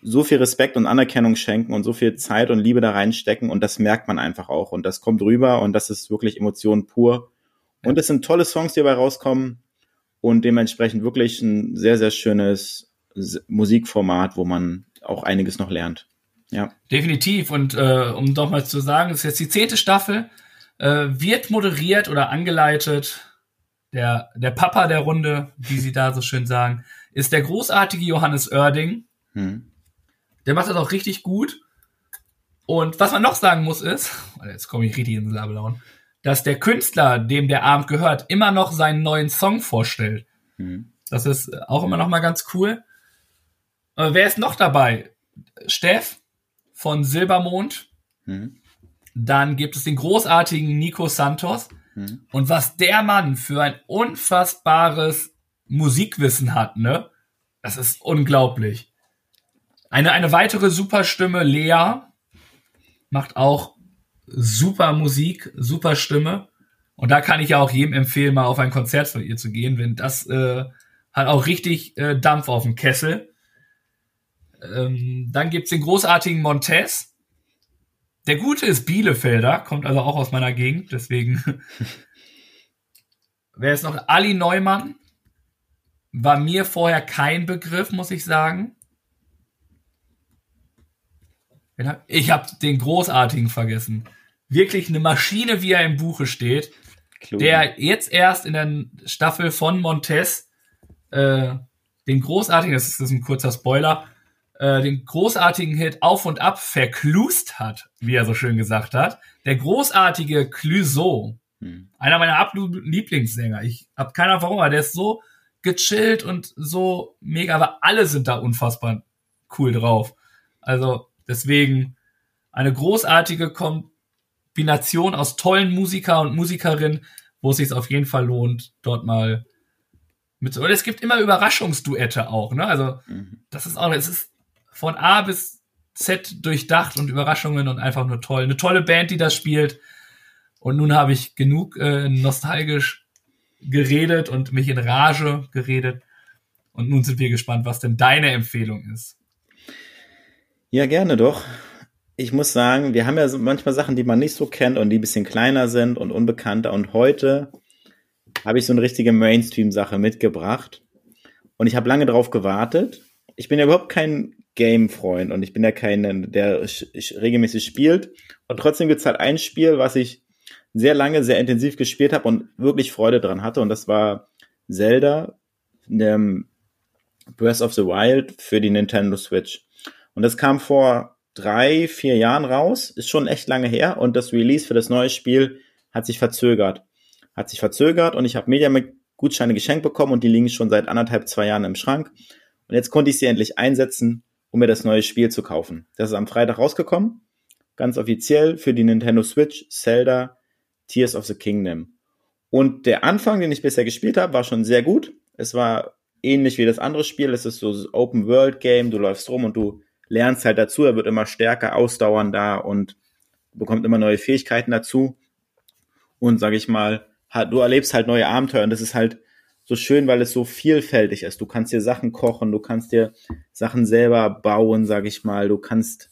so viel Respekt und Anerkennung schenken und so viel Zeit und Liebe da reinstecken und das merkt man einfach auch und das kommt rüber und das ist wirklich Emotion pur und es sind tolle Songs, die dabei rauskommen und dementsprechend wirklich ein sehr, sehr schönes Musikformat, wo man auch einiges noch lernt. Ja. Definitiv. Und äh, um doch mal zu sagen, es ist jetzt die zehnte Staffel, äh, wird moderiert oder angeleitet. Der, der Papa der Runde, wie sie da so schön sagen, ist der großartige Johannes Oerding. Hm. Der macht das auch richtig gut. Und was man noch sagen muss ist, jetzt komme ich richtig ins Labelauen, dass der Künstler, dem der Abend gehört, immer noch seinen neuen Song vorstellt. Mhm. Das ist auch immer noch mal ganz cool. Äh, wer ist noch dabei? Steff von Silbermond. Mhm. Dann gibt es den großartigen Nico Santos. Mhm. Und was der Mann für ein unfassbares Musikwissen hat, ne? Das ist unglaublich. Eine, eine weitere Superstimme, Lea, macht auch super Musik, super Stimme. Und da kann ich ja auch jedem empfehlen, mal auf ein Konzert von ihr zu gehen, wenn das äh, hat auch richtig äh, Dampf auf dem Kessel. Ähm, dann gibt's den großartigen Montez. Der gute ist Bielefelder, kommt also auch aus meiner Gegend, deswegen. (laughs) Wer ist noch? Ali Neumann. War mir vorher kein Begriff, muss ich sagen. Ich habe den großartigen vergessen wirklich eine Maschine, wie er im Buche steht, Klug. der jetzt erst in der Staffel von Montes äh, den großartigen, das ist, das ist ein kurzer Spoiler, äh, den großartigen Hit Auf und Ab verklust hat, wie er so schön gesagt hat. Der großartige Clouseau, hm. einer meiner absoluten Lieblingssänger. Ich habe keine Ahnung warum, aber der ist so gechillt und so mega, aber alle sind da unfassbar cool drauf. Also deswegen eine großartige Kom Kombination aus tollen Musiker und Musikerinnen, wo es sich auf jeden Fall lohnt, dort mal mit. Und es gibt immer Überraschungsduette auch, ne? Also mhm. das ist auch, es ist von A bis Z durchdacht und Überraschungen und einfach nur toll. Eine tolle Band, die das spielt. Und nun habe ich genug äh, nostalgisch geredet und mich in Rage geredet. Und nun sind wir gespannt, was denn deine Empfehlung ist. Ja, gerne doch ich muss sagen, wir haben ja manchmal Sachen, die man nicht so kennt und die ein bisschen kleiner sind und unbekannter. Und heute habe ich so eine richtige Mainstream-Sache mitgebracht. Und ich habe lange drauf gewartet. Ich bin ja überhaupt kein Game-Freund und ich bin ja kein, der regelmäßig spielt. Und trotzdem gibt es halt ein Spiel, was ich sehr lange, sehr intensiv gespielt habe und wirklich Freude dran hatte. Und das war Zelda, Breath of the Wild für die Nintendo Switch. Und das kam vor drei, vier Jahren raus. Ist schon echt lange her. Und das Release für das neue Spiel hat sich verzögert. Hat sich verzögert und ich habe Media-Gutscheine geschenkt bekommen und die liegen schon seit anderthalb, zwei Jahren im Schrank. Und jetzt konnte ich sie endlich einsetzen, um mir das neue Spiel zu kaufen. Das ist am Freitag rausgekommen. Ganz offiziell für die Nintendo Switch, Zelda, Tears of the Kingdom. Und der Anfang, den ich bisher gespielt habe, war schon sehr gut. Es war ähnlich wie das andere Spiel. Es ist so Open World Game. Du läufst rum und du lernst halt dazu, er wird immer stärker, ausdauernder und bekommt immer neue Fähigkeiten dazu. Und sage ich mal, du erlebst halt neue Abenteuer und das ist halt so schön, weil es so vielfältig ist. Du kannst dir Sachen kochen, du kannst dir Sachen selber bauen, sage ich mal, du kannst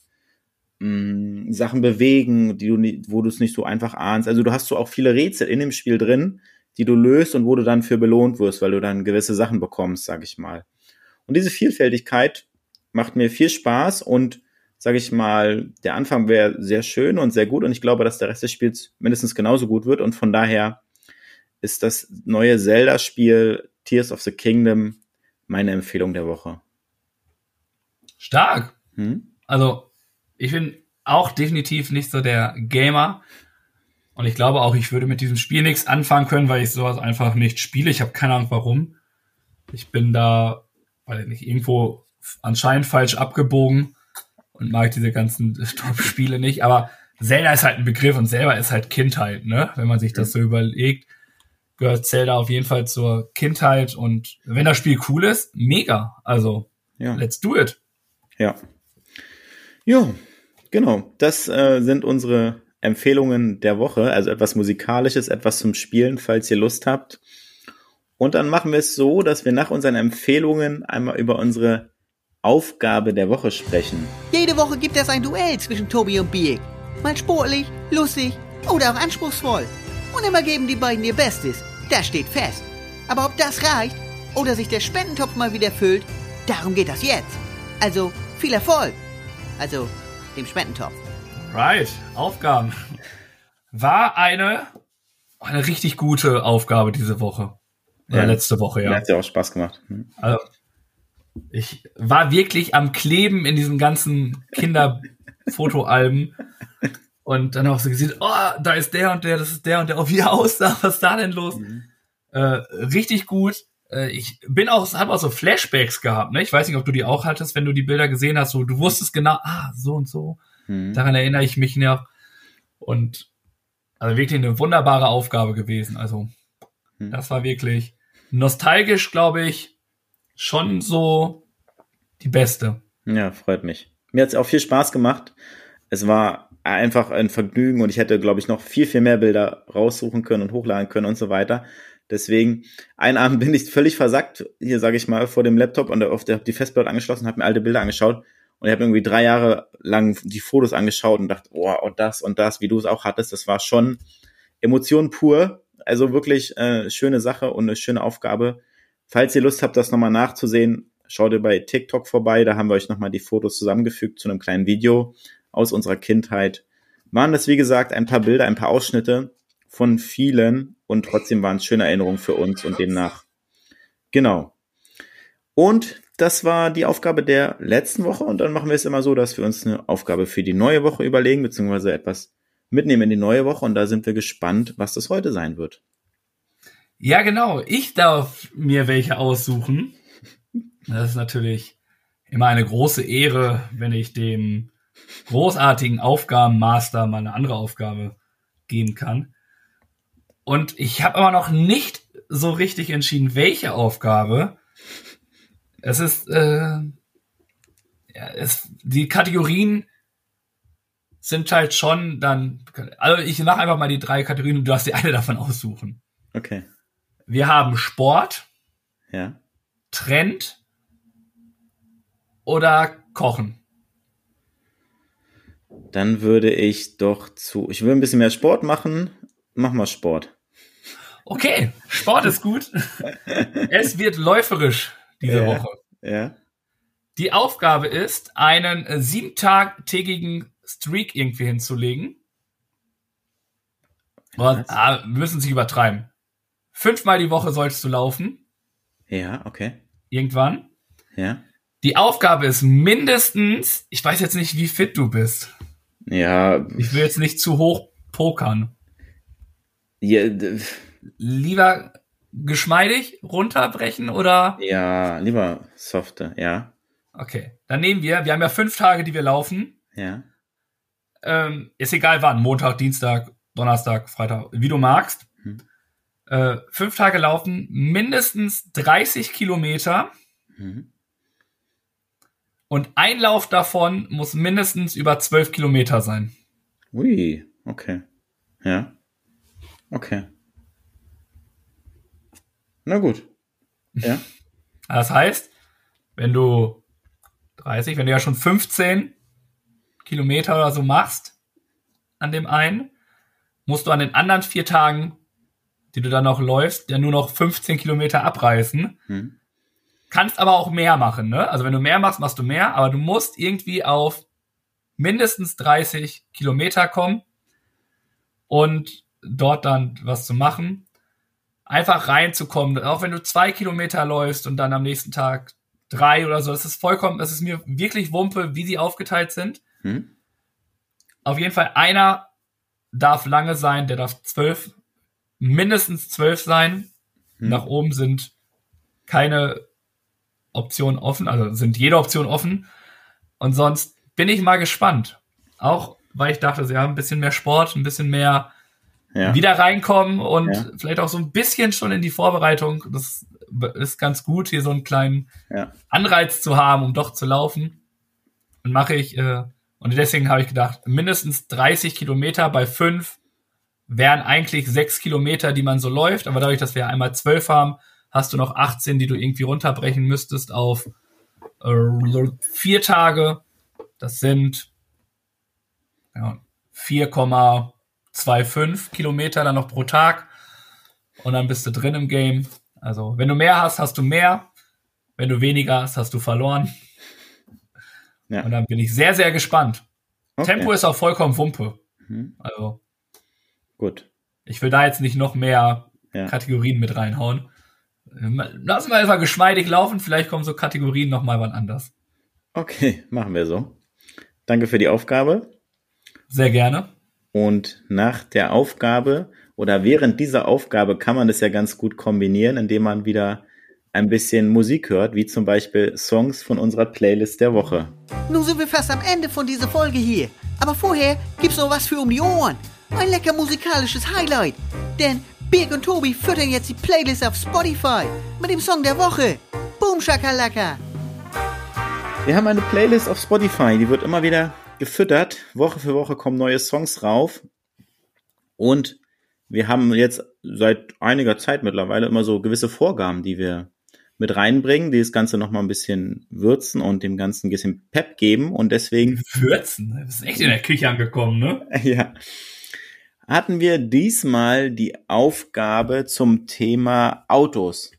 mh, mm, Sachen bewegen, die du nie, wo du es nicht so einfach ahnst. Also du hast so auch viele Rätsel in dem Spiel drin, die du löst und wo du dann für belohnt wirst, weil du dann gewisse Sachen bekommst, sage ich mal. Und diese Vielfältigkeit macht mir viel Spaß und sage ich mal, der Anfang wäre sehr schön und sehr gut und ich glaube, dass der Rest des Spiels mindestens genauso gut wird und von daher ist das neue Zelda-Spiel Tears of the Kingdom meine Empfehlung der Woche. Stark. Hm? Also, ich bin auch definitiv nicht so der Gamer. Und ich glaube auch, ich würde mit diesem Spiel nichts anfangen können, weil ich sowas einfach nicht spiele. Ich habe keine Ahnung warum. Ich bin da, weil ich nicht irgendwo anscheinend falsch abgebogen und mag diese ganzen (laughs) Top-Spiele nicht. Aber Zelda ist halt ein Begriff und selber ist halt Kindheit, ne? Wenn man sich das so überlegt, gehört Zelda auf jeden Fall zur Kindheit und wenn das Spiel cool ist, mega. Also, ja. let's do it. Ja. Ja, genau. Das äh, sind unsere Empfehlungen der Woche. Also etwas Musikalisches, etwas zum Spielen, falls ihr Lust habt. Und dann machen wir es so, dass wir nach unseren Empfehlungen einmal über unsere Aufgabe der Woche sprechen. Jede Woche gibt es ein Duell zwischen Tobi und Biek. Mal sportlich, lustig oder auch anspruchsvoll. Und immer geben die beiden ihr Bestes. Das steht fest. Aber ob das reicht oder sich der Spendentopf mal wieder füllt, darum geht das jetzt. Also viel Erfolg. Also dem Spendentopf. Right, Aufgaben. War eine, eine richtig gute Aufgabe diese Woche. Ja, letzte Woche, ja. Hat ja auch Spaß gemacht. Hm. Also, ich war wirklich am Kleben in diesen ganzen Kinderfotoalben und dann auch so gesehen, oh, da ist der und der, das ist der und der, oh, wie er aussah, was ist da denn los? Mhm. Äh, richtig gut. Äh, ich bin auch, habe auch so Flashbacks gehabt, ne? Ich weiß nicht, ob du die auch hattest, wenn du die Bilder gesehen hast, so, du wusstest genau, ah, so und so. Mhm. Daran erinnere ich mich noch. Und also wirklich eine wunderbare Aufgabe gewesen. Also, mhm. das war wirklich nostalgisch, glaube ich, schon so die beste. Ja, freut mich. Mir hat es auch viel Spaß gemacht. Es war einfach ein Vergnügen und ich hätte, glaube ich, noch viel, viel mehr Bilder raussuchen können und hochladen können und so weiter. Deswegen, einen Abend bin ich völlig versackt, hier sage ich mal, vor dem Laptop und auf der, die Festplatte angeschlossen, habe mir alte Bilder angeschaut und ich habe irgendwie drei Jahre lang die Fotos angeschaut und dachte, oh, und das und das, wie du es auch hattest, das war schon Emotion pur. Also wirklich äh, schöne Sache und eine schöne Aufgabe. Falls ihr Lust habt, das nochmal nachzusehen, schaut ihr bei TikTok vorbei. Da haben wir euch nochmal die Fotos zusammengefügt zu einem kleinen Video aus unserer Kindheit. Waren das, wie gesagt, ein paar Bilder, ein paar Ausschnitte von vielen und trotzdem waren es schöne Erinnerungen für uns und demnach. Genau. Und das war die Aufgabe der letzten Woche und dann machen wir es immer so, dass wir uns eine Aufgabe für die neue Woche überlegen, beziehungsweise etwas mitnehmen in die neue Woche und da sind wir gespannt, was das heute sein wird. Ja, genau. Ich darf mir welche aussuchen. Das ist natürlich immer eine große Ehre, wenn ich dem großartigen Aufgabenmaster mal eine andere Aufgabe geben kann. Und ich habe aber noch nicht so richtig entschieden, welche Aufgabe. Es ist, äh, ja, es, die Kategorien sind halt schon dann, also ich mache einfach mal die drei Kategorien und du darfst dir eine davon aussuchen. Okay. Wir haben Sport. Ja. Trend oder Kochen. Dann würde ich doch zu, ich will ein bisschen mehr Sport machen. Mach mal Sport. Okay, Sport ist gut. (laughs) es wird läuferisch diese ja, Woche. Ja. Die Aufgabe ist, einen siebentagigen Streak irgendwie hinzulegen. Und, ah, wir müssen sich übertreiben. Fünfmal die Woche sollst du laufen. Ja, okay. Irgendwann. Ja. Die Aufgabe ist mindestens, ich weiß jetzt nicht, wie fit du bist. Ja. Ich will jetzt nicht zu hoch pokern. Ja, lieber geschmeidig runterbrechen oder? Ja, lieber softer, ja. Okay, dann nehmen wir, wir haben ja fünf Tage, die wir laufen. Ja. Ähm, ist egal wann, Montag, Dienstag, Donnerstag, Freitag, wie du magst. Äh, fünf Tage laufen, mindestens 30 Kilometer. Mhm. Und ein Lauf davon muss mindestens über zwölf Kilometer sein. Ui, okay. Ja. Okay. Na gut. Ja. (laughs) Das heißt, wenn du 30, wenn du ja schon 15 Kilometer oder so machst an dem einen, musst du an den anderen vier Tagen, die du dann noch läufst, ja nur noch 15 Kilometer abreißen. Hm. Kannst aber auch mehr machen, ne? Also wenn du mehr machst, machst du mehr, aber du musst irgendwie auf mindestens 30 Kilometer kommen und dort dann was zu machen. Einfach reinzukommen, auch wenn du zwei Kilometer läufst und dann am nächsten Tag drei oder so, das ist vollkommen, das ist mir wirklich Wumpe, wie sie aufgeteilt sind. Hm. Auf jeden Fall einer darf lange sein, der darf zwölf, mindestens zwölf sein. Hm. Nach oben sind keine Optionen offen, also sind jede Option offen. Und sonst bin ich mal gespannt. Auch weil ich dachte, sie haben ein bisschen mehr Sport, ein bisschen mehr Ja. wieder reinkommen und Ja. vielleicht auch so ein bisschen schon in die Vorbereitung. Das ist ganz gut, hier so einen kleinen Ja. Anreiz zu haben, um doch zu laufen. Und mache ich, äh, und deswegen habe ich gedacht, mindestens 30 Kilometer bei fünf wären eigentlich sechs Kilometer, die man so läuft. Aber dadurch, dass wir einmal zwölf haben, hast du noch 18, die du irgendwie runterbrechen müsstest auf äh, vier Tage. Das sind ja, 4,25 Kilometer dann noch pro Tag. Und dann bist du drin im Game. Also, wenn du mehr hast, hast du mehr. Wenn du weniger hast, hast du verloren. Ja. Und dann bin ich sehr, sehr gespannt. Okay. Tempo ist auch vollkommen Wumpe. Mhm. Also, Gut. ich will da jetzt nicht noch mehr Ja. Kategorien mit reinhauen. Lassen wir einfach geschmeidig laufen. Vielleicht kommen so Kategorien noch mal wann anders. Okay, machen wir so. Danke für die Aufgabe. Sehr gerne. Und nach der Aufgabe oder während dieser Aufgabe kann man das ja ganz gut kombinieren, indem man wieder ein bisschen Musik hört, wie zum Beispiel Songs von unserer Playlist der Woche. Nun sind wir fast am Ende von dieser Folge hier. Aber vorher gibt's noch was für um die Ohren. Ein lecker musikalisches Highlight. Denn Birg und Tobi füttern jetzt die Playlist auf Spotify mit dem Song der Woche. Boom Shakalaka. Wir haben eine Playlist auf Spotify, die wird immer wieder gefüttert. Woche für Woche kommen neue Songs rauf. Und wir haben jetzt seit einiger Zeit mittlerweile immer so gewisse Vorgaben, die wir mit reinbringen, die das Ganze nochmal ein bisschen würzen und dem Ganzen ein bisschen Pep geben. Und deswegen Würzen. Das ist echt in der Küche angekommen, ne? (laughs) ja, hatten wir diesmal die Aufgabe zum Thema Autos.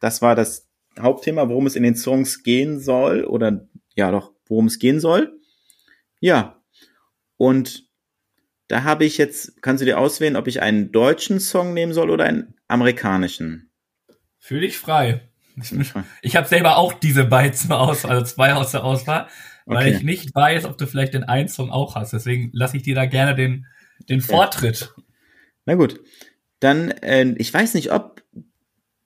Das war das Hauptthema, worum es in den Songs gehen soll oder ja doch, worum es gehen soll. Ja, und da habe ich jetzt, kannst du dir auswählen, ob ich einen deutschen Song nehmen soll oder einen amerikanischen. Fühl dich frei. Ich, ich habe selber auch diese beiden zur Auswahl, also zwei aus der Auswahl, weil Okay. ich nicht weiß, ob du vielleicht den einen Song auch hast. Deswegen lasse ich dir da gerne den, den Vortritt. Na gut, dann, äh, ich weiß nicht, ob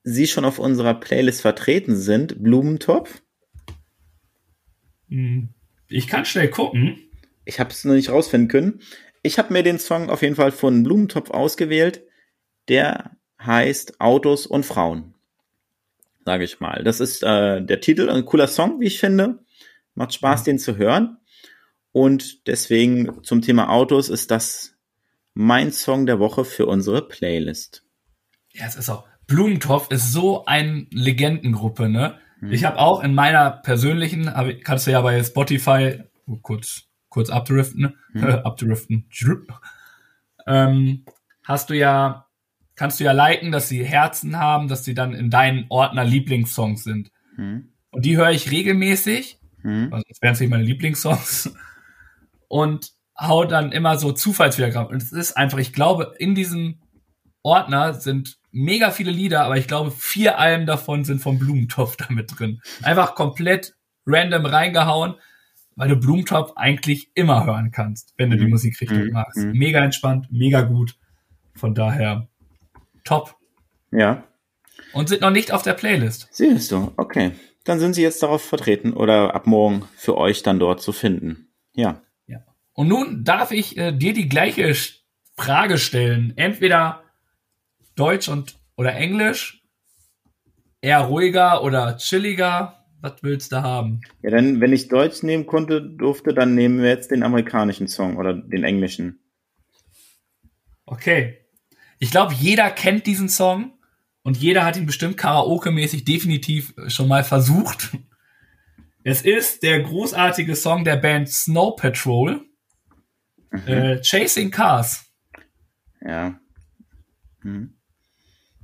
sie schon auf unserer Playlist vertreten sind. Blumentopf. Hm, Ich kann schnell gucken. Ich habe es noch nicht rausfinden können. Ich habe mir den Song auf jeden Fall von Blumentopf ausgewählt. Der heißt Autos und Frauen. Sage ich mal. Das ist äh, der Titel, ein cooler Song, wie ich finde. Macht Spaß, den zu hören. Und deswegen zum Thema Autos ist das mein Song der Woche für unsere Playlist. Ja, es ist auch. Blumentopf ist so eine Legendengruppe, ne? Ich habe auch in meiner persönlichen, kannst du ja bei Spotify oh, kurz kurz abdriften, (laughs) abdriften, drip, ähm, hast du ja, kannst du ja liken, dass sie Herzen haben, dass sie dann in deinen Ordner Lieblingssongs sind. Hm? Und die höre ich regelmäßig, Hm? also das wären es nicht meine Lieblingssongs. Und hau dann immer so Zufallswiedergaben. Und es ist einfach, ich glaube, in diesem Ordner sind mega viele Lieder, aber ich glaube, vier Alben davon sind vom Blumentopf (laughs) damit drin. Einfach komplett random reingehauen, weil du Blumentopf eigentlich immer hören kannst, wenn du die Mhm. Musikrichtung Mhm. magst. Mhm. Mega entspannt, mega gut. Von daher top. Ja. Und sind noch nicht auf der Playlist. Siehst du, okay. Dann sind sie jetzt darauf vertreten oder ab morgen für euch dann dort zu finden. Ja. Und nun darf ich äh, dir die gleiche Frage stellen. Entweder Deutsch und oder Englisch, eher ruhiger oder chilliger. Was willst du haben? Ja, dann, wenn ich Deutsch nehmen konnte, durfte, dann nehmen wir jetzt den amerikanischen Song oder den englischen. Okay. Ich glaube, jeder kennt diesen Song und jeder hat ihn bestimmt karaoke-mäßig definitiv schon mal versucht. Es ist der großartige Song der Band Snow Patrol, äh, Chasing Cars. Ja.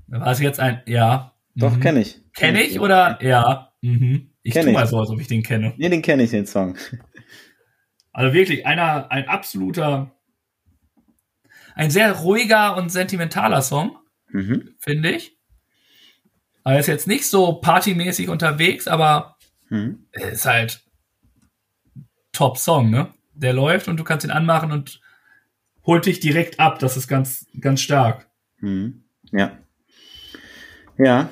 War es jetzt ein, ja. Doch, Mhm. kenne ich. Kenn ich oder? Ja. Mhm. Ich Kenn tu ich. mal so, als ob ich den kenne. Nee, den kenne ich, den Song. Also wirklich einer, ein absoluter, ein sehr ruhiger und sentimentaler Song, Mhm. finde ich. Er ist jetzt nicht so partymäßig unterwegs, aber Mhm. er ist halt Top Song, ne? Der läuft und du kannst ihn anmachen und holt dich direkt ab. Das ist ganz, ganz stark. Mhm. Ja. Ja.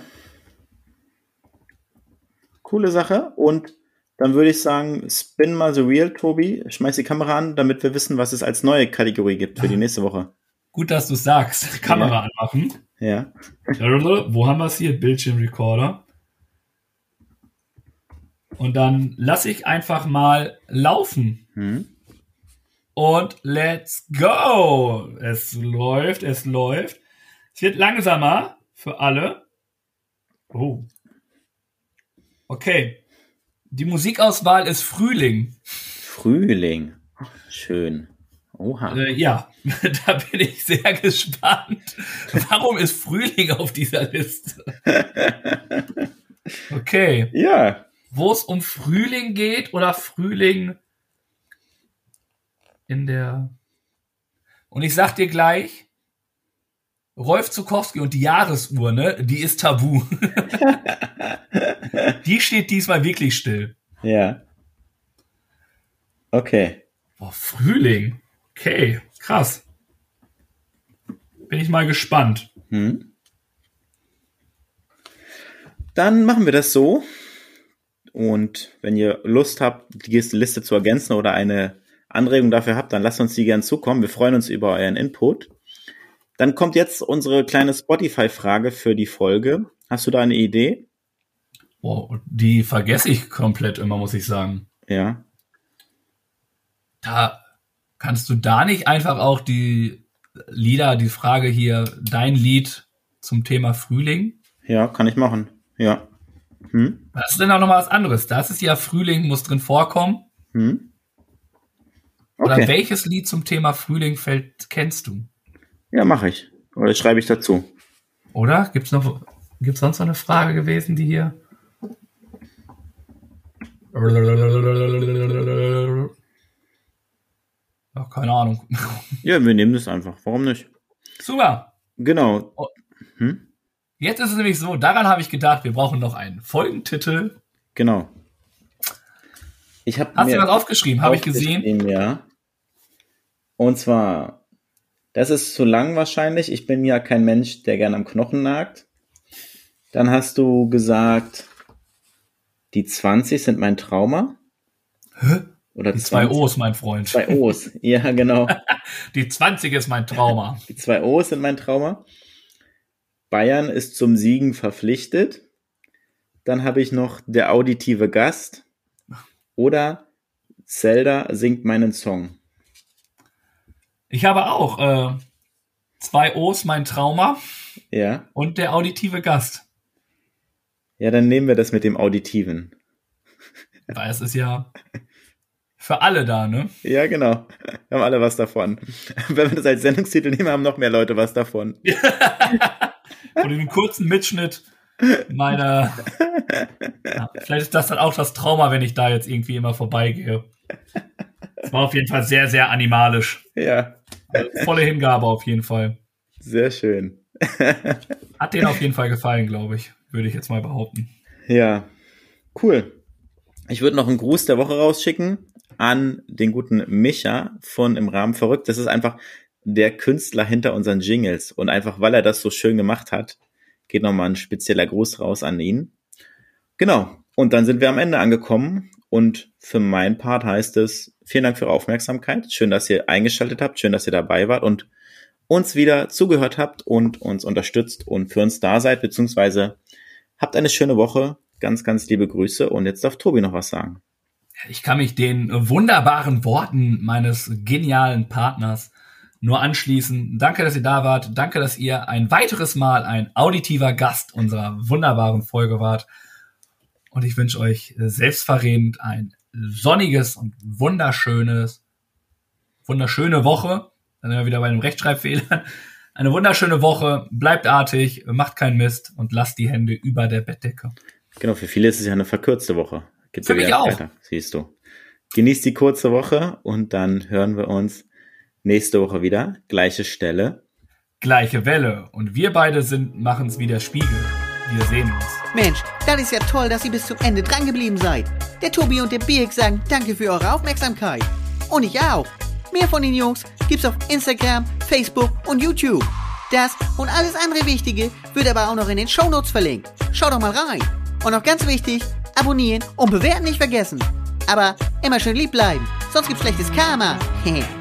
Coole Sache. Und dann würde ich sagen, spin mal the wheel, Tobi. Schmeiß die Kamera an, damit wir wissen, was es als neue Kategorie gibt für die (laughs) nächste Woche. Gut, dass du sagst. (laughs) Kamera anmachen. Ja. Wo haben wir es hier? Bildschirmrecorder. Und dann lasse ich einfach mal laufen. Mhm. Und let's go! Es läuft, es läuft. Es wird langsamer für alle. Oh. Okay. Die Musikauswahl ist Frühling. Frühling. Schön. Oha. Äh, ja, (laughs) da bin ich sehr gespannt. Warum ist Frühling auf dieser Liste? (laughs) Okay. Ja. wo es um Frühling geht oder Frühling in der. Und ich sag dir gleich, Rolf Zukowski und die Jahresuhr, ne, die ist tabu. (laughs) die steht diesmal wirklich still. Ja. Okay. Boah, Frühling. Okay, krass. Bin ich mal gespannt. Hm. Dann machen wir das so. Und wenn ihr Lust habt, die Liste zu ergänzen oder eine Anregung dafür habt, dann lasst uns die gern zukommen. Wir freuen uns über euren Input. Dann kommt jetzt unsere kleine Spotify-Frage für die Folge. Hast du da eine Idee? Boah, die vergesse ich komplett immer, muss ich sagen. Ja. Da kannst du da nicht einfach auch die Lieder, die Frage hier, dein Lied zum Thema Frühling? Ja, kann ich machen. Ja. Hm? Das ist denn auch nochmal was anderes. Das ist ja Frühling, muss drin vorkommen. Hm? Oder Okay. welches Lied zum Thema Frühling fällt, kennst du? Ja, mache ich. Oder schreibe ich dazu. Oder? Gibt's noch, gibt's sonst noch eine Frage gewesen, die hier? Ach, keine Ahnung. (laughs) Ja, wir nehmen das einfach. Warum nicht? Super. Genau. Jetzt ist es nämlich so, daran habe ich gedacht, wir brauchen noch einen Folgentitel. Genau. Ich habe Hast du was aufgeschrieben? Habe ich gesehen. Ja. Und zwar, das ist zu lang wahrscheinlich. Ich bin ja kein Mensch, der gern am Knochen nagt. Dann hast du gesagt, die 20 sind mein Trauma. Hä? Oder Die zwei 20 O's, mein Freund. Zwei O's. Ja, genau. (laughs) Die 20 ist mein Trauma. Die zwei O's sind mein Trauma. Bayern ist zum Siegen verpflichtet. Dann habe ich noch der auditive Gast. Oder Zelda singt meinen Song. Ich habe auch äh, zwei O's, mein Trauma Ja. und der auditive Gast. Ja, dann nehmen wir das mit dem Auditiven. (laughs) Weil es ist ja für alle da, ne? Ja, genau. Wir haben alle was davon. (laughs) Wenn wir das als Sendungstitel nehmen, haben noch mehr Leute was davon. (laughs) Von diesem kurzen Mitschnitt meiner. Ja, vielleicht ist das dann auch das Trauma, wenn ich da jetzt irgendwie immer vorbeigehe. Es war auf jeden Fall sehr, sehr animalisch. Ja, Also volle Hingabe auf jeden Fall. sehr schön. Hat denen auf jeden Fall gefallen, glaube ich. Würde ich jetzt mal behaupten. Ja, cool. Ich würde noch einen Gruß der Woche rausschicken an den guten Micha von Im Rahmen verrückt. Das ist einfach der Künstler hinter unseren Jingles. Und einfach, weil er das so schön gemacht hat, geht nochmal ein spezieller Gruß raus an ihn. Genau. Und dann sind wir am Ende angekommen. Und für meinen Part heißt es, vielen Dank für eure Aufmerksamkeit. Schön, dass ihr eingeschaltet habt. Schön, dass ihr dabei wart und uns wieder zugehört habt und uns unterstützt und für uns da seid, beziehungsweise habt eine schöne Woche Ganz, ganz liebe Grüße und jetzt darf Tobi noch was sagen. Ich kann mich den wunderbaren Worten meines genialen Partners nur anschließen. Danke, dass ihr da wart. Danke, dass ihr ein weiteres Mal ein auditiver Gast unserer wunderbaren Folge wart. Und ich wünsche euch selbstverredend ein sonniges und wunderschönes, wunderschöne Woche. Dann sind wir wieder bei einem Rechtschreibfehler. (laughs) Eine wunderschöne Woche. Bleibt artig, macht keinen Mist und lasst die Hände über der Bettdecke. Genau, für viele ist es ja eine verkürzte Woche. Gibt's für mich auch. Weiter, siehst du. Genießt die kurze Woche und dann hören wir uns nächste Woche wieder. Gleiche Stelle. Gleiche Welle. Und wir beide sind, machen's wie der Spiegel. Wir sehen uns. Mensch, das ist ja toll, dass ihr bis zum Ende dran geblieben seid. Der Tobi und der Birk sagen danke für eure Aufmerksamkeit. Und ich auch. Mehr von den Jungs gibt's auf Instagram, Facebook und YouTube. Das und alles andere Wichtige wird aber auch noch in den Shownotes verlinkt. Schaut doch mal rein. Und noch ganz wichtig, abonnieren und bewerten nicht vergessen. Aber immer schön lieb bleiben, sonst gibt's schlechtes Karma. (laughs)